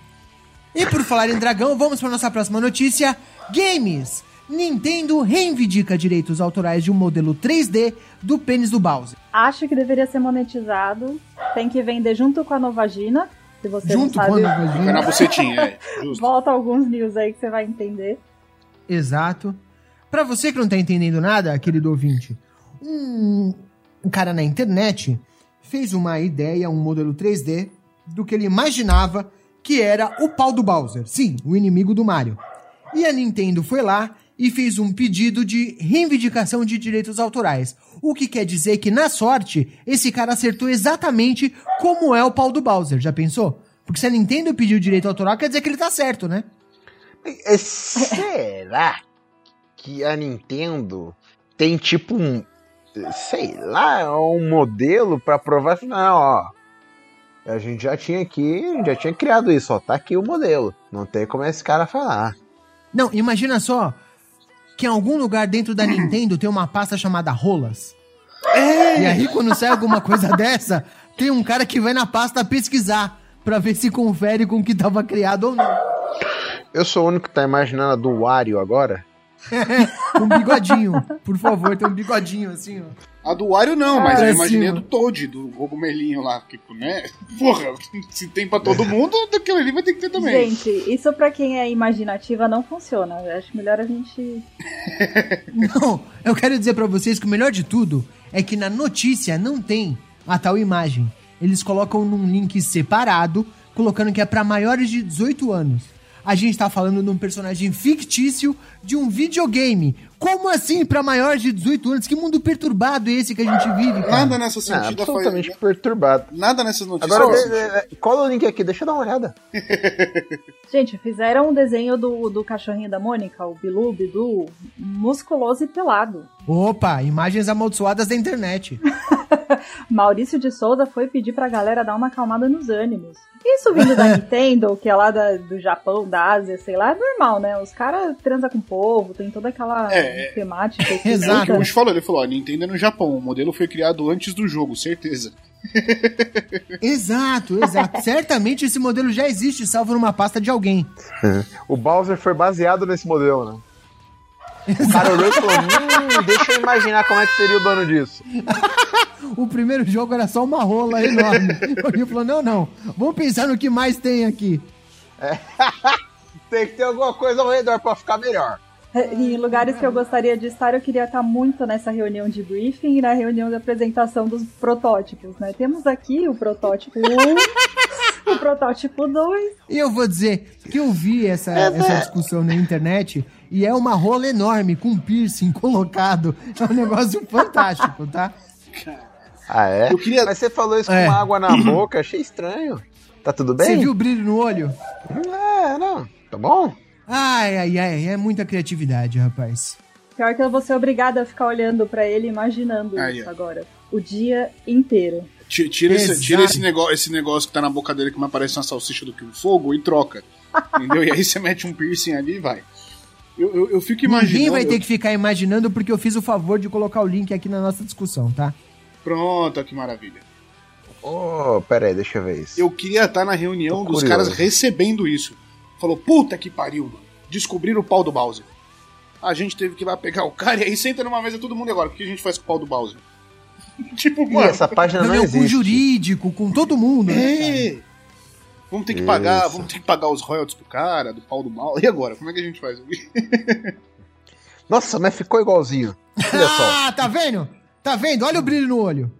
E por falar em dragão, vamos para nossa próxima notícia: Games. Nintendo reivindica direitos autorais de um modelo 3D do pênis do Bowser. acho que deveria ser monetizado. Tem que vender junto com a Novagina. Se você Junto não com sabe, a Fica vagina. na bucetinha, é. Justo. volta alguns news aí que você vai entender. Exato. Pra você que não tá entendendo nada, querido ouvinte, um, um cara na internet fez uma ideia, um modelo 3D, do que ele imaginava que era o pau do Bowser. Sim, o inimigo do Mario. E a Nintendo foi lá e fez um pedido de reivindicação de direitos autorais. O que quer dizer que, na sorte, esse cara acertou exatamente como é o pau do Bowser. Já pensou? Porque se a Nintendo pediu direito autoral, quer dizer que ele tá certo, né? É, Será que a Nintendo tem tipo um. Sei lá, um modelo pra provar assim, não, ó. A gente já tinha aqui, já tinha criado isso, ó. Tá aqui o modelo. Não tem como esse cara falar. Não, imagina só que em algum lugar dentro da Nintendo tem uma pasta chamada rolas. E aí, quando sai alguma coisa (laughs) dessa, tem um cara que vai na pasta pesquisar pra ver se confere com o que tava criado ou não. Eu sou o único que tá imaginando a do Wario agora. (laughs) Um bigodinho, por favor, tem um bigodinho assim, ó. A do Wario não, mas Ah, eu imaginei a do Toad, do cogumelinho lá, que, né? Porra, se tem pra todo mundo, daquele ali vai ter que ter também. Gente, isso pra quem é imaginativa não funciona. Eu acho melhor a gente. (laughs) Não, eu quero dizer pra vocês que o melhor de tudo é que na notícia não tem a tal imagem. Eles colocam num link separado, colocando que é pra maiores de 18 anos. A gente tá falando de um personagem fictício de um videogame. Como assim pra maiores de 18 anos? Que mundo perturbado é esse que a gente vive, cara? Nada nessa Ah, sentido absolutamente faz. perturbado. Nada nessas notícias. Agora, faz é, é, cola o link aqui, deixa eu dar uma olhada. (laughs) Gente, fizeram um desenho do, do cachorrinho da Mônica, o Bilu, Bidu, musculoso e pelado. Opa, imagens amaldiçoadas da internet. (laughs) Maurício de Souza foi pedir pra galera dar uma acalmada nos ânimos. Isso vindo da (laughs) Nintendo, que é lá da- do Japão, da Ásia, sei lá, é normal, né? Os caras transam com o povo, tem toda aquela É, é. temática. É o que Exato. o falou, ele falou, ó, Nintendo é no Japão, o modelo foi criado antes do jogo, certeza. (laughs) exato, exato. (laughs) Certamente esse modelo já existe, salvo numa pasta de alguém. O Bowser foi baseado nesse modelo, né? O cara olhou e falou: Hum, deixa eu imaginar como é que seria o dono disso. (laughs) O primeiro jogo era só uma rola enorme. Ele falou: não, não, vamos pensar no que mais tem aqui. Tem que ter alguma coisa ao redor pra ficar melhor. Em lugares que eu gostaria de estar, eu queria estar muito nessa reunião de briefing e na reunião de apresentação dos protótipos, né? Temos aqui o protótipo 1, o protótipo 2. E eu vou dizer que eu vi essa, essa discussão na internet e é uma rola enorme com piercing colocado. É um negócio fantástico, tá? Ah, é? Eu queria- Mas você falou isso É. com água na boca, achei estranho. Tá tudo bem? Você viu o brilho no olho? É, não. Tá bom? Ai, ai, ai, é muita criatividade, rapaz. Pior que eu vou ser obrigada a ficar olhando pra ele e imaginando Aí, isso ó. agora. O dia inteiro. Ti- Tira, esse, tira esse, negócio, esse negócio que tá na boca dele que mais parece uma salsicha do que um fogo e troca. Entendeu? E aí você mete um piercing ali e vai. Eu, eu, eu fico imaginando. Ninguém vai ter que ficar imaginando porque eu fiz o favor de colocar o link aqui na nossa discussão, tá? Pronto, que maravilha. Ô, pera aí, deixa eu ver isso. Eu queria estar na reunião Tô dos curioso. caras recebendo isso. Falou, puta que pariu, mano. Descobriram o pau do Bowser. A gente teve que ir lá pegar o cara e aí senta numa mesa todo mundo e agora. O que a gente faz com o pau do Bowser? (laughs) tipo, mano. essa página não Não, com existe. jurídico, com todo mundo. né, cara? É. Vamos ter que pagar, Isso. vamos ter que pagar os royalties pro cara, do pau do mal. E agora? Como é que a gente faz? (laughs) Nossa, mas ficou igualzinho. Olha só. Ah, tá vendo? Tá vendo? Olha o brilho no olho.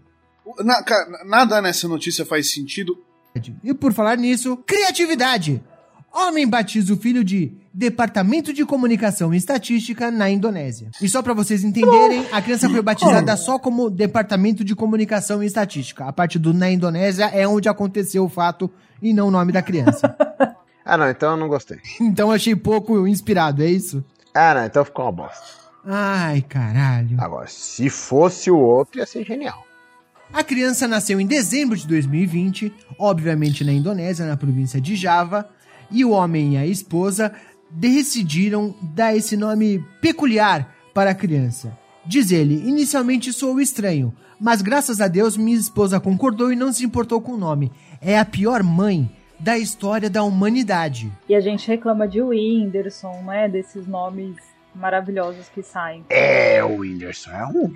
Na- cara, nada nessa notícia faz sentido. E por falar nisso, criatividade. Homem batiza o filho de Departamento de Comunicação e Estatística na Indonésia. E só pra vocês entenderem, a criança foi batizada só como Departamento de Comunicação e Estatística. A parte do na Indonésia é onde aconteceu o fato e não o nome da criança. (laughs) Ah, não, então eu não gostei. então eu achei pouco inspirado, é isso? Ah, não, então ficou uma bosta. Ai, caralho. Agora, se fosse o outro, ia ser genial. A criança nasceu em dezembro de 2020, obviamente na Indonésia, na província de Java, e o homem e a esposa decidiram dar esse nome peculiar para a criança. Diz ele, inicialmente sou estranho, mas graças a Deus minha esposa concordou e não se importou com o nome. É a pior mãe da história da humanidade. E a gente reclama de Whindersson, né? Desses nomes maravilhosos que saem. É, o Whindersson é um.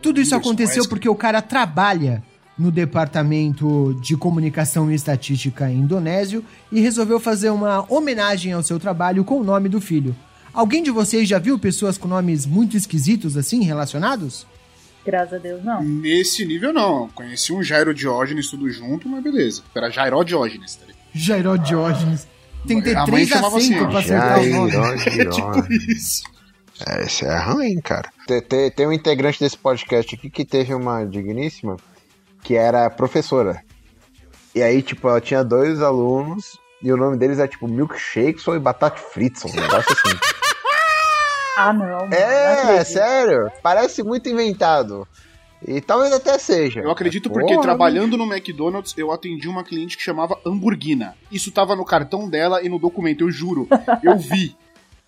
Tudo isso aconteceu porque o cara trabalha no departamento de comunicação e estatística indonésio e resolveu fazer uma homenagem ao seu trabalho com o nome do filho. Alguém de vocês já viu pessoas com nomes muito esquisitos assim relacionados? Graças a Deus, não. Nesse nível, não. Conheci um Jairo Diógenes tudo junto, mas beleza. Era Jairo Diógenes, tá ligado? Jairo Diógenes. Tem que ter três acentos assim, pra acertar o nome. Jairo, (laughs) tipo isso. É, isso é ruim, cara. Tem, tem, tem um integrante desse podcast aqui que teve uma digníssima que era professora. E aí, tipo, ela tinha dois alunos e o nome deles é tipo Milkshakes e Batata Fritson, um negócio assim. (laughs) Ah, não. não é, acredito. sério. Parece muito inventado. E talvez até seja. Eu acredito Porra, porque trabalhando no McDonald's eu atendi uma cliente que chamava Hamburguina. Isso tava no cartão dela e no documento, eu juro. Eu vi.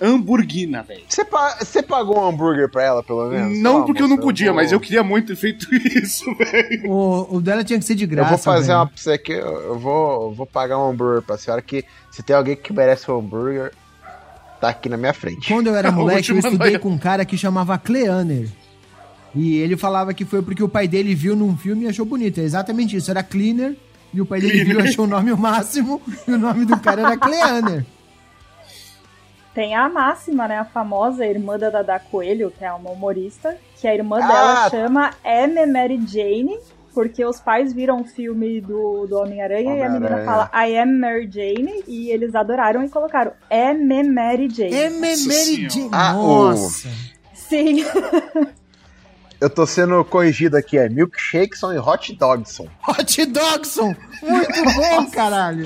Hamburguina, velho. Você, pa- pagou um hambúrguer pra ela, pelo menos? Não Ah, porque eu não podia, vou- mas eu queria muito ter feito (laughs) isso, velho. O, o dela tinha que ser de graça. Eu vou fazer velho. uma pra você aqui, eu eu vou, eu vou pagar um hambúrguer pra senhora que se tem alguém que merece um hambúrguer, tá aqui na minha frente. Quando eu era (laughs) moleque, eu estudei com um cara que chamava Cleaner. E ele falava que foi porque o pai dele viu num filme e achou bonito. É exatamente isso. Era Cleaner. E o pai dele viu e achou o nome o máximo. E o nome do cara era (laughs) Cleaner. Tem a máxima, né? A famosa irmã da Dada Coelho, que é uma humorista, que a irmã Ah! dela chama M. Mary Jane, porque os pais viram o filme do, do Homem-Aranha e a menina fala I am Mary Jane, e eles adoraram e colocaram M. Mary Jane. É Mary. Jane. Ah, Nossa. Sim. (laughs) Eu tô sendo corrigido aqui, é Milkshakeson e Hot Dogson. Hot Dogson. Muito bom, caralho.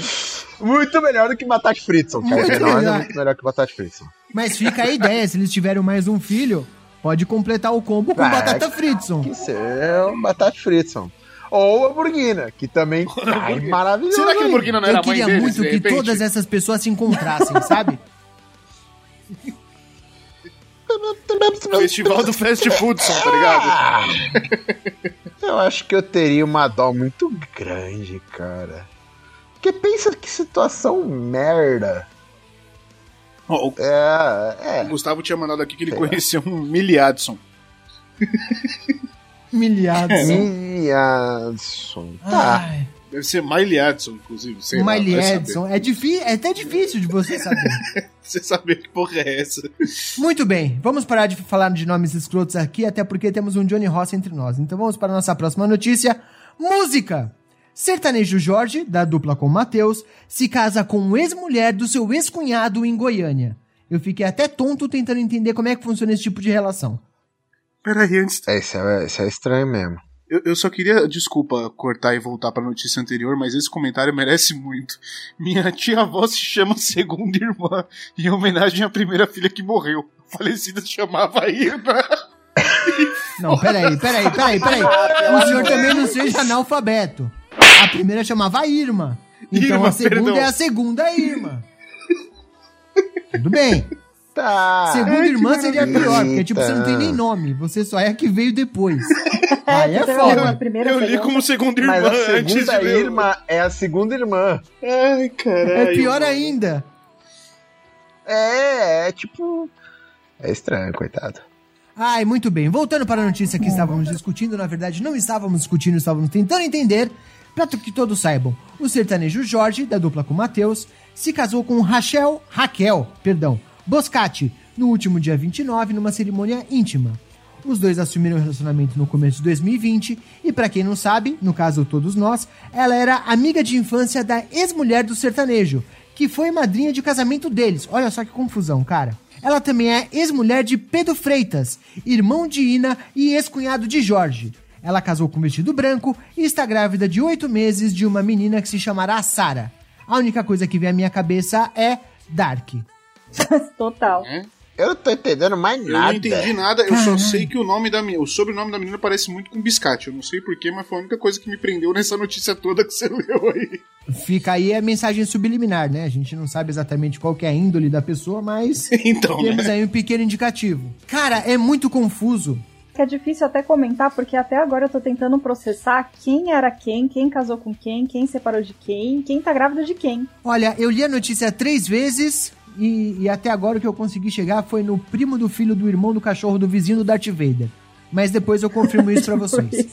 Muito melhor do que Batata Fritson, cara. Muito Não, melhor. é muito melhor que Batata Fritson. Mas fica a ideia. Se eles tiverem mais um filho, pode completar o combo com Ah, batata Fritson. Que ser um Batata Fritson. Ou a Burguina, que também tá maravilhoso. Será que o aí. Hamburguina não era Eu a mãe queria deles, muito que repente? todas essas pessoas se encontrassem, sabe? Festival do Fast Foodson, tá ligado? Ah, eu acho que eu teria uma dó muito grande, cara. Porque pensa que situação merda. Ó, o É, o é. Gustavo tinha mandado aqui que ele conhecia um Miliadson. Milhares. Miadson. Tá. Ai, Deve ser Miley Adson, inclusive. Sei lá, Miley saber. Edson. É, é até difícil de você saber. (laughs) Você saber que porra é essa. Muito bem, vamos parar de falar de nomes escrotos aqui, até porque temos um Johnny Ross entre nós. Então vamos para a nossa próxima notícia. Música! Sertanejo Jorge, da dupla com Matheus, se casa com ex-mulher do seu ex-cunhado em Goiânia. Eu fiquei até tonto tentando entender como é que funciona esse tipo de relação. Peraí, antes. É, Isso é, isso é estranho mesmo. Eu, eu só queria, desculpa, cortar e voltar pra notícia anterior, mas esse comentário (laughs) merece muito. Minha tia-avó se chama segunda irmã, em homenagem à primeira filha que morreu. A falecida se chamava Irma. (laughs) Não, peraí, peraí, peraí, peraí. O senhor também não seja analfabeto. A primeira chamava Irma. Então Irma, a segunda perdão. é a segunda Irma. Tudo bem. Tá. Segunda Ai, irmã seria pior, porque tipo, você não tem nem Eita. nome. Você só é a que veio depois. (laughs) Aí é foda. primeira Eu li como segunda irmã Mas a antes segunda irmã é a segunda irmã. Ai, caralho. É pior mano. ainda. É, é tipo. É estranho, coitado. Ai, muito bem. Voltando para a notícia que estávamos discutindo, na verdade não estávamos discutindo, estávamos tentando entender. Para que todos saibam, o sertanejo Jorge, da dupla com Matheus, se casou com Rachel, Raquel, perdão, Boscati, no último dia 29, numa cerimônia íntima. Os dois assumiram o relacionamento no começo de 2020 e, para quem não sabe, no caso todos nós, ela era amiga de infância da ex-mulher do sertanejo, que foi madrinha de casamento deles. Olha só que confusão, cara. Ela também é ex-mulher de Pedro Freitas, irmão de Ina e ex-cunhado de Jorge. Ela casou com vestido branco e está grávida de oito meses de uma menina que se chamará Sara. A única coisa que vem à minha cabeça é Dark. Total. Eu não tô entendendo mais Eu nada. não entendi nada, eu só sei que o nome da menina, o sobrenome da menina parece muito com biscate. Eu não sei porquê, mas foi a única coisa que me prendeu nessa notícia toda que você (laughs) leu aí. Fica aí a mensagem subliminar, né? A gente não sabe exatamente qual que é a índole da pessoa, mas (laughs) Então, temos né? aí um pequeno indicativo. Cara, é muito confuso. Que é difícil até comentar, porque até agora eu tô tentando processar quem era quem, quem casou com quem, quem separou de quem, quem tá grávida de quem. Olha, eu li a notícia três vezes e, e até agora o que eu consegui chegar foi no primo do filho do irmão do cachorro do vizinho do Darth Vader. Mas depois eu confirmo isso pra (laughs) vocês.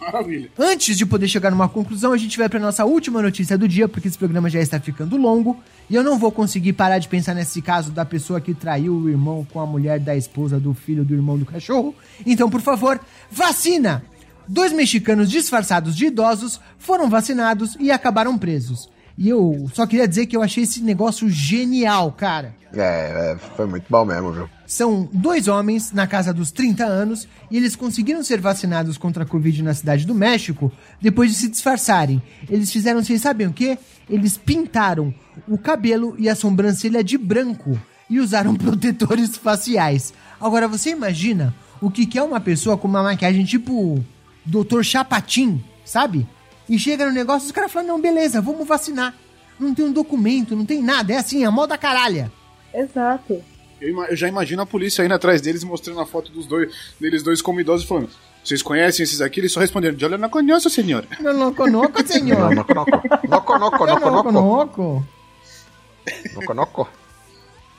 Maravilha. Antes de poder chegar numa conclusão, a gente vai para nossa última notícia do dia, porque esse programa já está ficando longo e eu não vou conseguir parar de pensar nesse caso da pessoa que traiu o irmão com a mulher da esposa do filho do irmão do cachorro. Então, por favor, vacina! Dois mexicanos disfarçados de idosos foram vacinados e acabaram presos. E eu só queria dizer que eu achei esse negócio genial, cara. É, é, foi muito bom mesmo, viu? São dois homens na casa dos 30 anos e eles conseguiram ser vacinados contra a Covid na cidade do México depois de se disfarçarem. Eles fizeram, vocês sabem o quê? Eles pintaram o cabelo e a sobrancelha de branco e usaram (laughs) protetores faciais. Agora você imagina o que que é uma pessoa com uma maquiagem tipo Dr. Chapatin, sabe? E chega no negócio, os caras falam, não, beleza, vamos vacinar. Não tem um documento, não tem nada, é assim, a moda caralha. Exato. Eu, eu já imagino a polícia indo atrás deles mostrando a foto dos dois, deles dois como idosos e falando: Vocês conhecem esses aqui? Eles só responderam: Eu não conheço, (laughs) senhor. Não, não conoco, Não, senhor. noco, noco. Noco, noco, Eu noco, não noco. conoco. Noco, noco.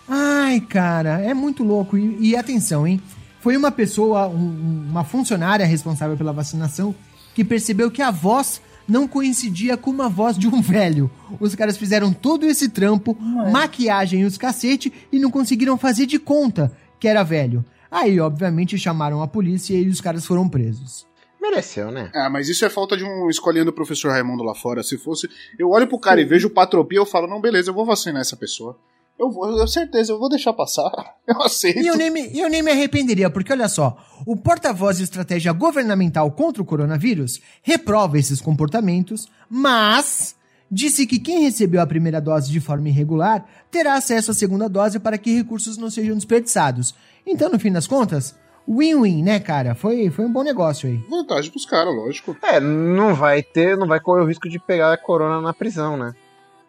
Ai, cara, é muito louco. E, e atenção, hein? Foi uma pessoa, um- uma funcionária responsável pela vacinação, que percebeu que a voz não coincidia com uma voz de um velho. Os caras fizeram todo esse trampo, maquiagem e os cacete, e não conseguiram fazer de conta que era velho. Aí, obviamente, chamaram a polícia e os caras foram presos. Mereceu, né? Ah, mas isso é falta de um escolhendo o professor Raimundo lá fora. Se fosse. Eu olho pro cara e vejo patropia, eu falo: Não, beleza, eu vou vacinar essa pessoa. Eu vou, eu certeza, eu vou deixar passar. (laughs) Eu aceito. E eu nem, me, eu nem me arrependeria, porque olha só, o porta-voz de estratégia governamental contra o coronavírus reprova esses comportamentos, mas disse que quem recebeu a primeira dose de forma irregular terá acesso à segunda dose para que recursos não sejam desperdiçados. Então, no fim das contas, win-win, né, cara? Foi, foi um bom negócio aí. Vantagem pros caras, lógico. É, não vai ter, não vai correr o risco de pegar a corona na prisão, né?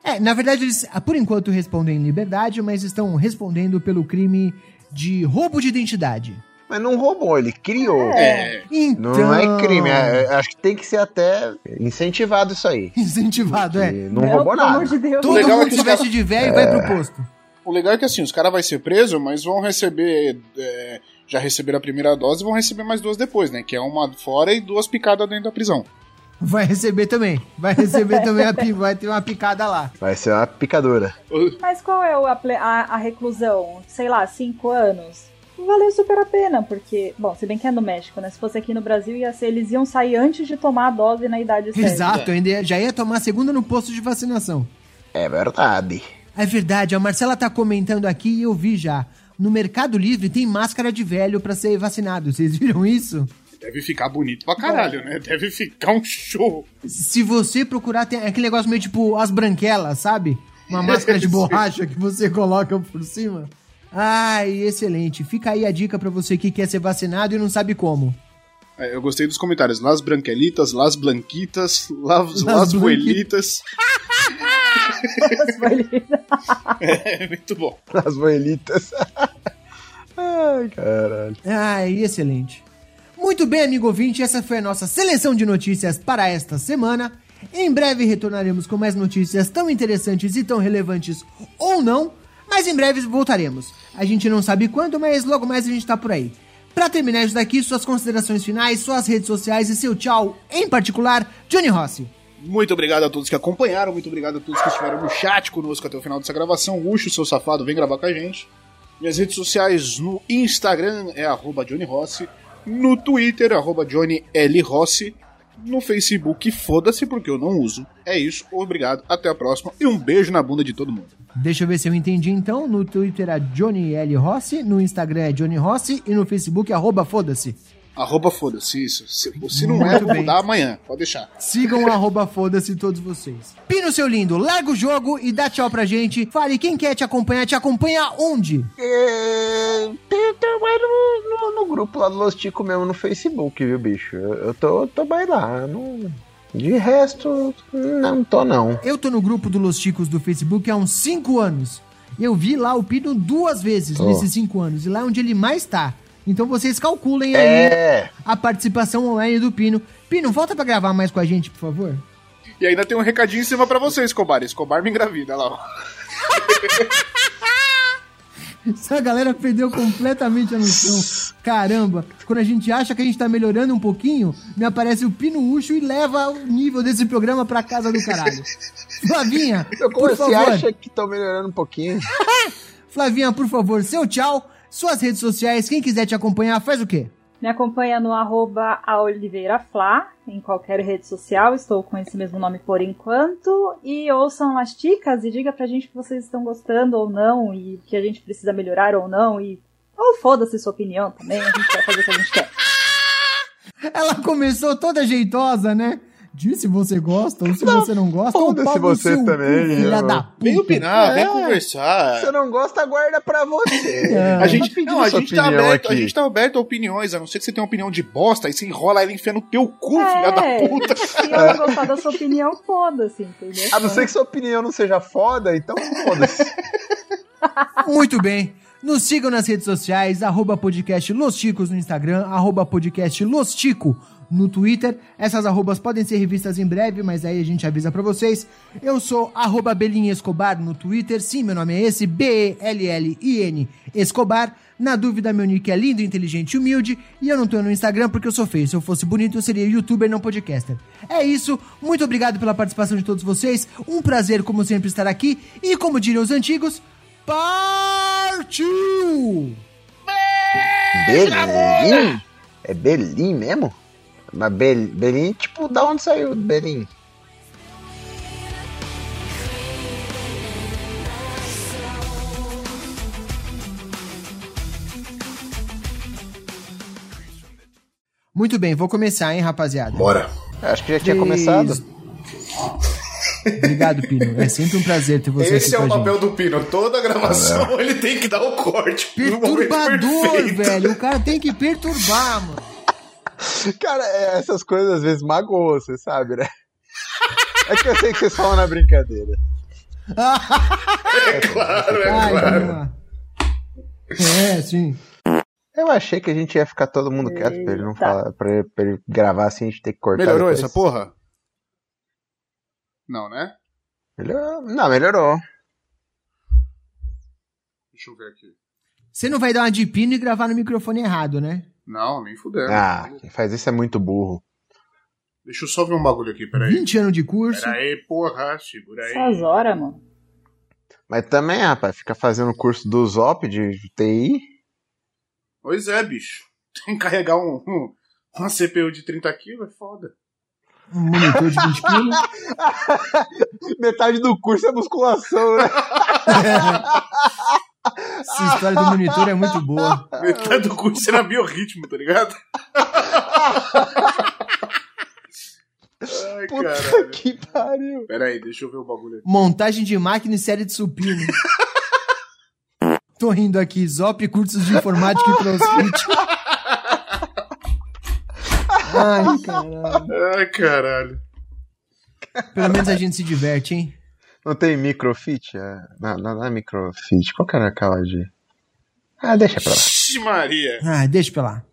É, na verdade, eles, ah, por enquanto, respondem em liberdade, mas estão respondendo pelo crime de roubo de identidade. Mas não roubou, ele criou. É. Então... Não é crime, é- é- acho que tem que ser até incentivado isso aí. (laughs) Incentivado, é. E não roubou pelo amor nada. de Deus. Todo legal é mundo que se veste de velho e vai pro posto. O legal é que assim, os caras vão ser presos, mas vão receber. é, já receberam a primeira dose e vão receber mais duas depois, né? Que é uma fora e duas picadas dentro da prisão. Vai receber também. Vai receber também a pi- vai ter uma picada lá. Vai ser uma picadura. Mas qual é a, a- a reclusão? Sei lá, cinco anos? Valeu super a pena, porque, bom, se bem que é no México, né? Se fosse aqui no Brasil, ia ser, eles iam sair antes de tomar a dose na idade certa. Exato, ainda ia- já ia tomar a segunda no posto de vacinação. É verdade. É verdade, a Marcela tá comentando aqui e eu vi já. No Mercado Livre tem máscara de velho pra ser vacinado. Vocês viram isso? Deve ficar bonito pra caralho, né? Deve ficar um show. Se você procurar, tem aquele negócio meio tipo as branquelas, sabe? Uma máscara de (laughs) borracha que você coloca por cima. Ai, excelente. Fica aí a dica pra você que quer ser vacinado e não sabe como. É, eu gostei dos comentários. Las Branquelitas, Las Blanquitas, Las, Las las Buelitas. (laughs) É muito bom. As boelitas. Ai, caralho. Ai, excelente. Muito bem, amigo ouvinte, essa foi a nossa seleção de notícias para esta semana. Em breve retornaremos com mais notícias tão interessantes e tão relevantes ou não, mas em breve voltaremos. A gente não sabe quando, mas logo mais a gente tá por aí. Pra terminar isso daqui, suas considerações finais, suas redes sociais e seu tchau, em particular, Johnny Rossi. Muito obrigado a todos que acompanharam, muito obrigado a todos que estiveram no chat conosco até o final dessa gravação. Ucho, seu safado, vem gravar com a gente. Minhas redes sociais no Instagram é arroba Johnny Rossi, no Twitter, arroba Johnny L. Rossi, no Facebook, foda-se porque eu não uso. É isso, obrigado, até a próxima e um beijo na bunda de todo mundo. Deixa eu ver se eu entendi então. No Twitter é Johnny L. Rossi, no Instagram é Johnny Rossi e no Facebook arroba foda-se. Arroba foda-se, isso. Se, se não Muito é, vou bem. mudar amanhã, pode deixar. Sigam o arroba foda-se todos vocês. Pino, seu lindo, larga o jogo e dá tchau pra gente. Fale, quem quer te acompanhar, te acompanha onde? É, tem, tem mais no, no, no grupo lá do Los Tico mesmo no Facebook, viu, bicho? Eu, eu tô, tô bem lá. Não, de resto, não tô não. Eu tô no grupo do Los Chicos do Facebook há uns 5 anos. Eu vi lá o Pino duas vezes Oh. nesses 5 anos. E lá é onde ele mais tá. Então vocês calculem aí É, a participação online do Pino. Pino, volta pra gravar mais com a gente, por favor. E ainda tem um recadinho em cima pra você, Escobar. Escobar me engravida lá, ó. (laughs) Essa galera perdeu completamente a noção. Caramba, quando a gente acha que a gente tá melhorando um pouquinho, me aparece o Pino Ucho e leva o nível desse programa pra casa do caralho. Flavinha, Eu, como por você favor. acha que tô melhorando um pouquinho? (laughs) Flavinha, por favor, seu tchau, suas redes sociais, quem quiser te acompanhar, faz o quê? Me acompanha no arroba aoliveiraflá, em qualquer rede social, estou com esse mesmo nome por enquanto. E ouçam as dicas e diga pra gente que vocês estão gostando ou não, e que a gente precisa melhorar ou não, e. Ou foda-se sua opinião também, a gente vai fazer o que a gente quer. (laughs) Ela começou toda jeitosa, né? Diz se você gosta ou se você não gosta. foda-se você seu também, filha da puta. Vem opinar, vem É. conversar. Se você não gosta, guarda pra você. É. A gente, pedindo não, a gente tá aberto, a aqui. gente tá aberto a opiniões, a não ser que você tenha uma opinião de bosta, aí você enrola ela e enfia no teu cu, filha da É, puta. (laughs) se eu não gostar da sua opinião, foda-se, entendeu? A não ser que sua opinião não seja foda, então foda-se. (laughs) Muito bem. Nos sigam nas redes sociais, arroba podcast Los Ticos no Instagram, arroba podcast Los Tico no Twitter. Essas arrobas podem ser revistas em breve, mas aí a gente avisa pra vocês. Eu sou arroba Escobar no Twitter. Sim, meu nome é esse, B-E-L-L-I-N Escobar. Na dúvida, meu nick é lindo, inteligente e humilde. E eu não tô no Instagram porque eu sou feio. Se eu fosse bonito, eu seria youtuber, não podcaster. É isso. Muito obrigado pela participação de todos vocês. Um prazer, como sempre, estar aqui. E como diriam os antigos, partiu! Belim? É Belim mesmo? Mas Bel, tipo, da onde saiu Belim? Muito bem, vou começar, hein, rapaziada. Bora. Acho que já tinha Três- começado. Obrigado, Pino. É sempre um prazer ter você Esse é aqui o com a papel gente. do Pino. Toda gravação ele tem que dar o corte. no momento Perturbador, velho. O cara tem que perturbar, mano. Cara, é, essas coisas às vezes magoam, você sabe, né? É que eu sei que vocês falam na brincadeira. É claro, é Ai, claro. vamos lá. É, sim. Eu achei que a gente ia ficar todo mundo quieto pra ele não falar, pra ele, pra ele gravar assim, a gente ter que cortar. Melhorou depois. essa porra? Não, né? Melhorou. Não, melhorou. Deixa eu ver aqui. Você não vai dar uma de pino e gravar no microfone errado, né? Não, nem fudendo. Ah, quem faz isso é muito burro. Deixa eu só ver um bagulho aqui, peraí. 20 anos de curso. Peraí, porra, segura aí. Essas horas, mano. Mas também, rapaz, fica fazendo curso do Zop de TI. Pois é, bicho. (laughs) Tem que carregar um, um, uma CPU de 30 quilos, é foda. Um monitor de 20 quilos. (laughs) Metade do curso é musculação, né? (laughs) Essa história do monitor é muito boa. (laughs) Metade do curso era biorritmo, tá ligado? Ai, Puta caralho. que pariu. Peraí, deixa eu ver o bagulho aqui. Montagem de máquina e série de supino. Tô rindo aqui. Zop, cursos de informática e crossfit. Ai, caralho. Ai, caralho. Pelo menos a gente se diverte, hein? Não tem microfit? É, não, não, não é microfit. Qual que era aquela de. Ah, deixa pra lá. Ixi, Maria. Ah, deixa pra lá.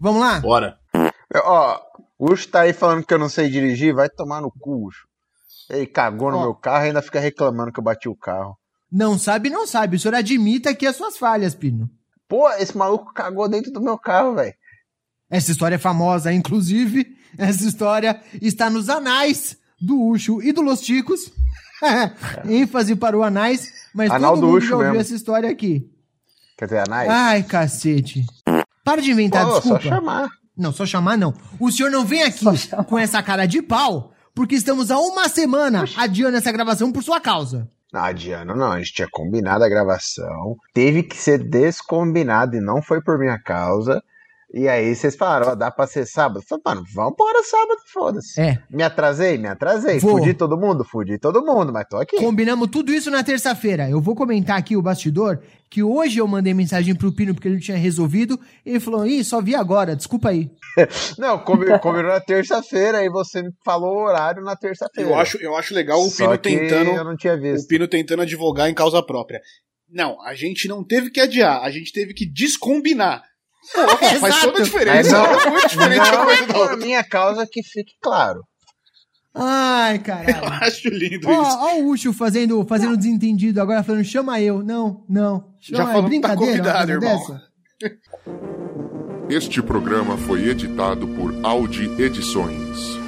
Vamos lá? Bora. Eu- Ó, o Ucho tá aí falando que eu não sei dirigir, vai tomar no cu, Ucho. Ele cagou no Ó. meu carro e ainda fica reclamando que eu bati o carro. Não sabe, não sabe. O senhor admita aqui as suas falhas, Pino. Pô, esse maluco cagou dentro do meu carro, velho. Essa história é famosa, inclusive. Essa história está nos anais do Ucho e do Los Ticos. (laughs) ênfase para o anais, mas Anal todo do mundo Ucho já ouviu mesmo. essa história aqui. Quer dizer, a Nai? Ai, cacete. Para de inventar Pô, desculpa. só chamar. Não, só chamar não. O senhor não vem aqui com essa cara de pau, porque estamos há uma semana adiando essa gravação por sua causa. Não, adiando não, a gente tinha combinado a gravação, teve que ser descombinado e não foi por minha causa. E aí vocês falaram, ó, dá pra ser sábado? Eu Falei, mano, vambora sábado, foda-se. É. Me atrasei, me atrasei. Vou. Fudi todo mundo? Fudi todo mundo, mas tô aqui. Combinamos tudo isso na terça-feira. Eu vou comentar aqui o bastidor que hoje eu mandei mensagem pro Pino porque ele não tinha resolvido. E ele falou: Ih, só vi agora, desculpa aí. (laughs) Não, combi- combinou na terça-feira e você me falou o horário na terça-feira. Eu acho, eu acho legal o Só Pino que tentando. Eu não tinha O visto. Pino tentando advogar em causa própria. Não, a gente não teve que adiar, a gente teve que descombinar. Porra, faz Exato. toda a diferença. Não- é muito diferente uma coisa da Não é por outra. minha causa que fique claro. Ai, Eu caralho. acho lindo Ó, isso. ó o Ucho fazendo, fazendo desentendido agora, falando, chama eu. Não, não. Chama, Já falou que tá brincadeira, uma convidado, coisa irmão. dessa? Este programa foi editado por Audi Edições.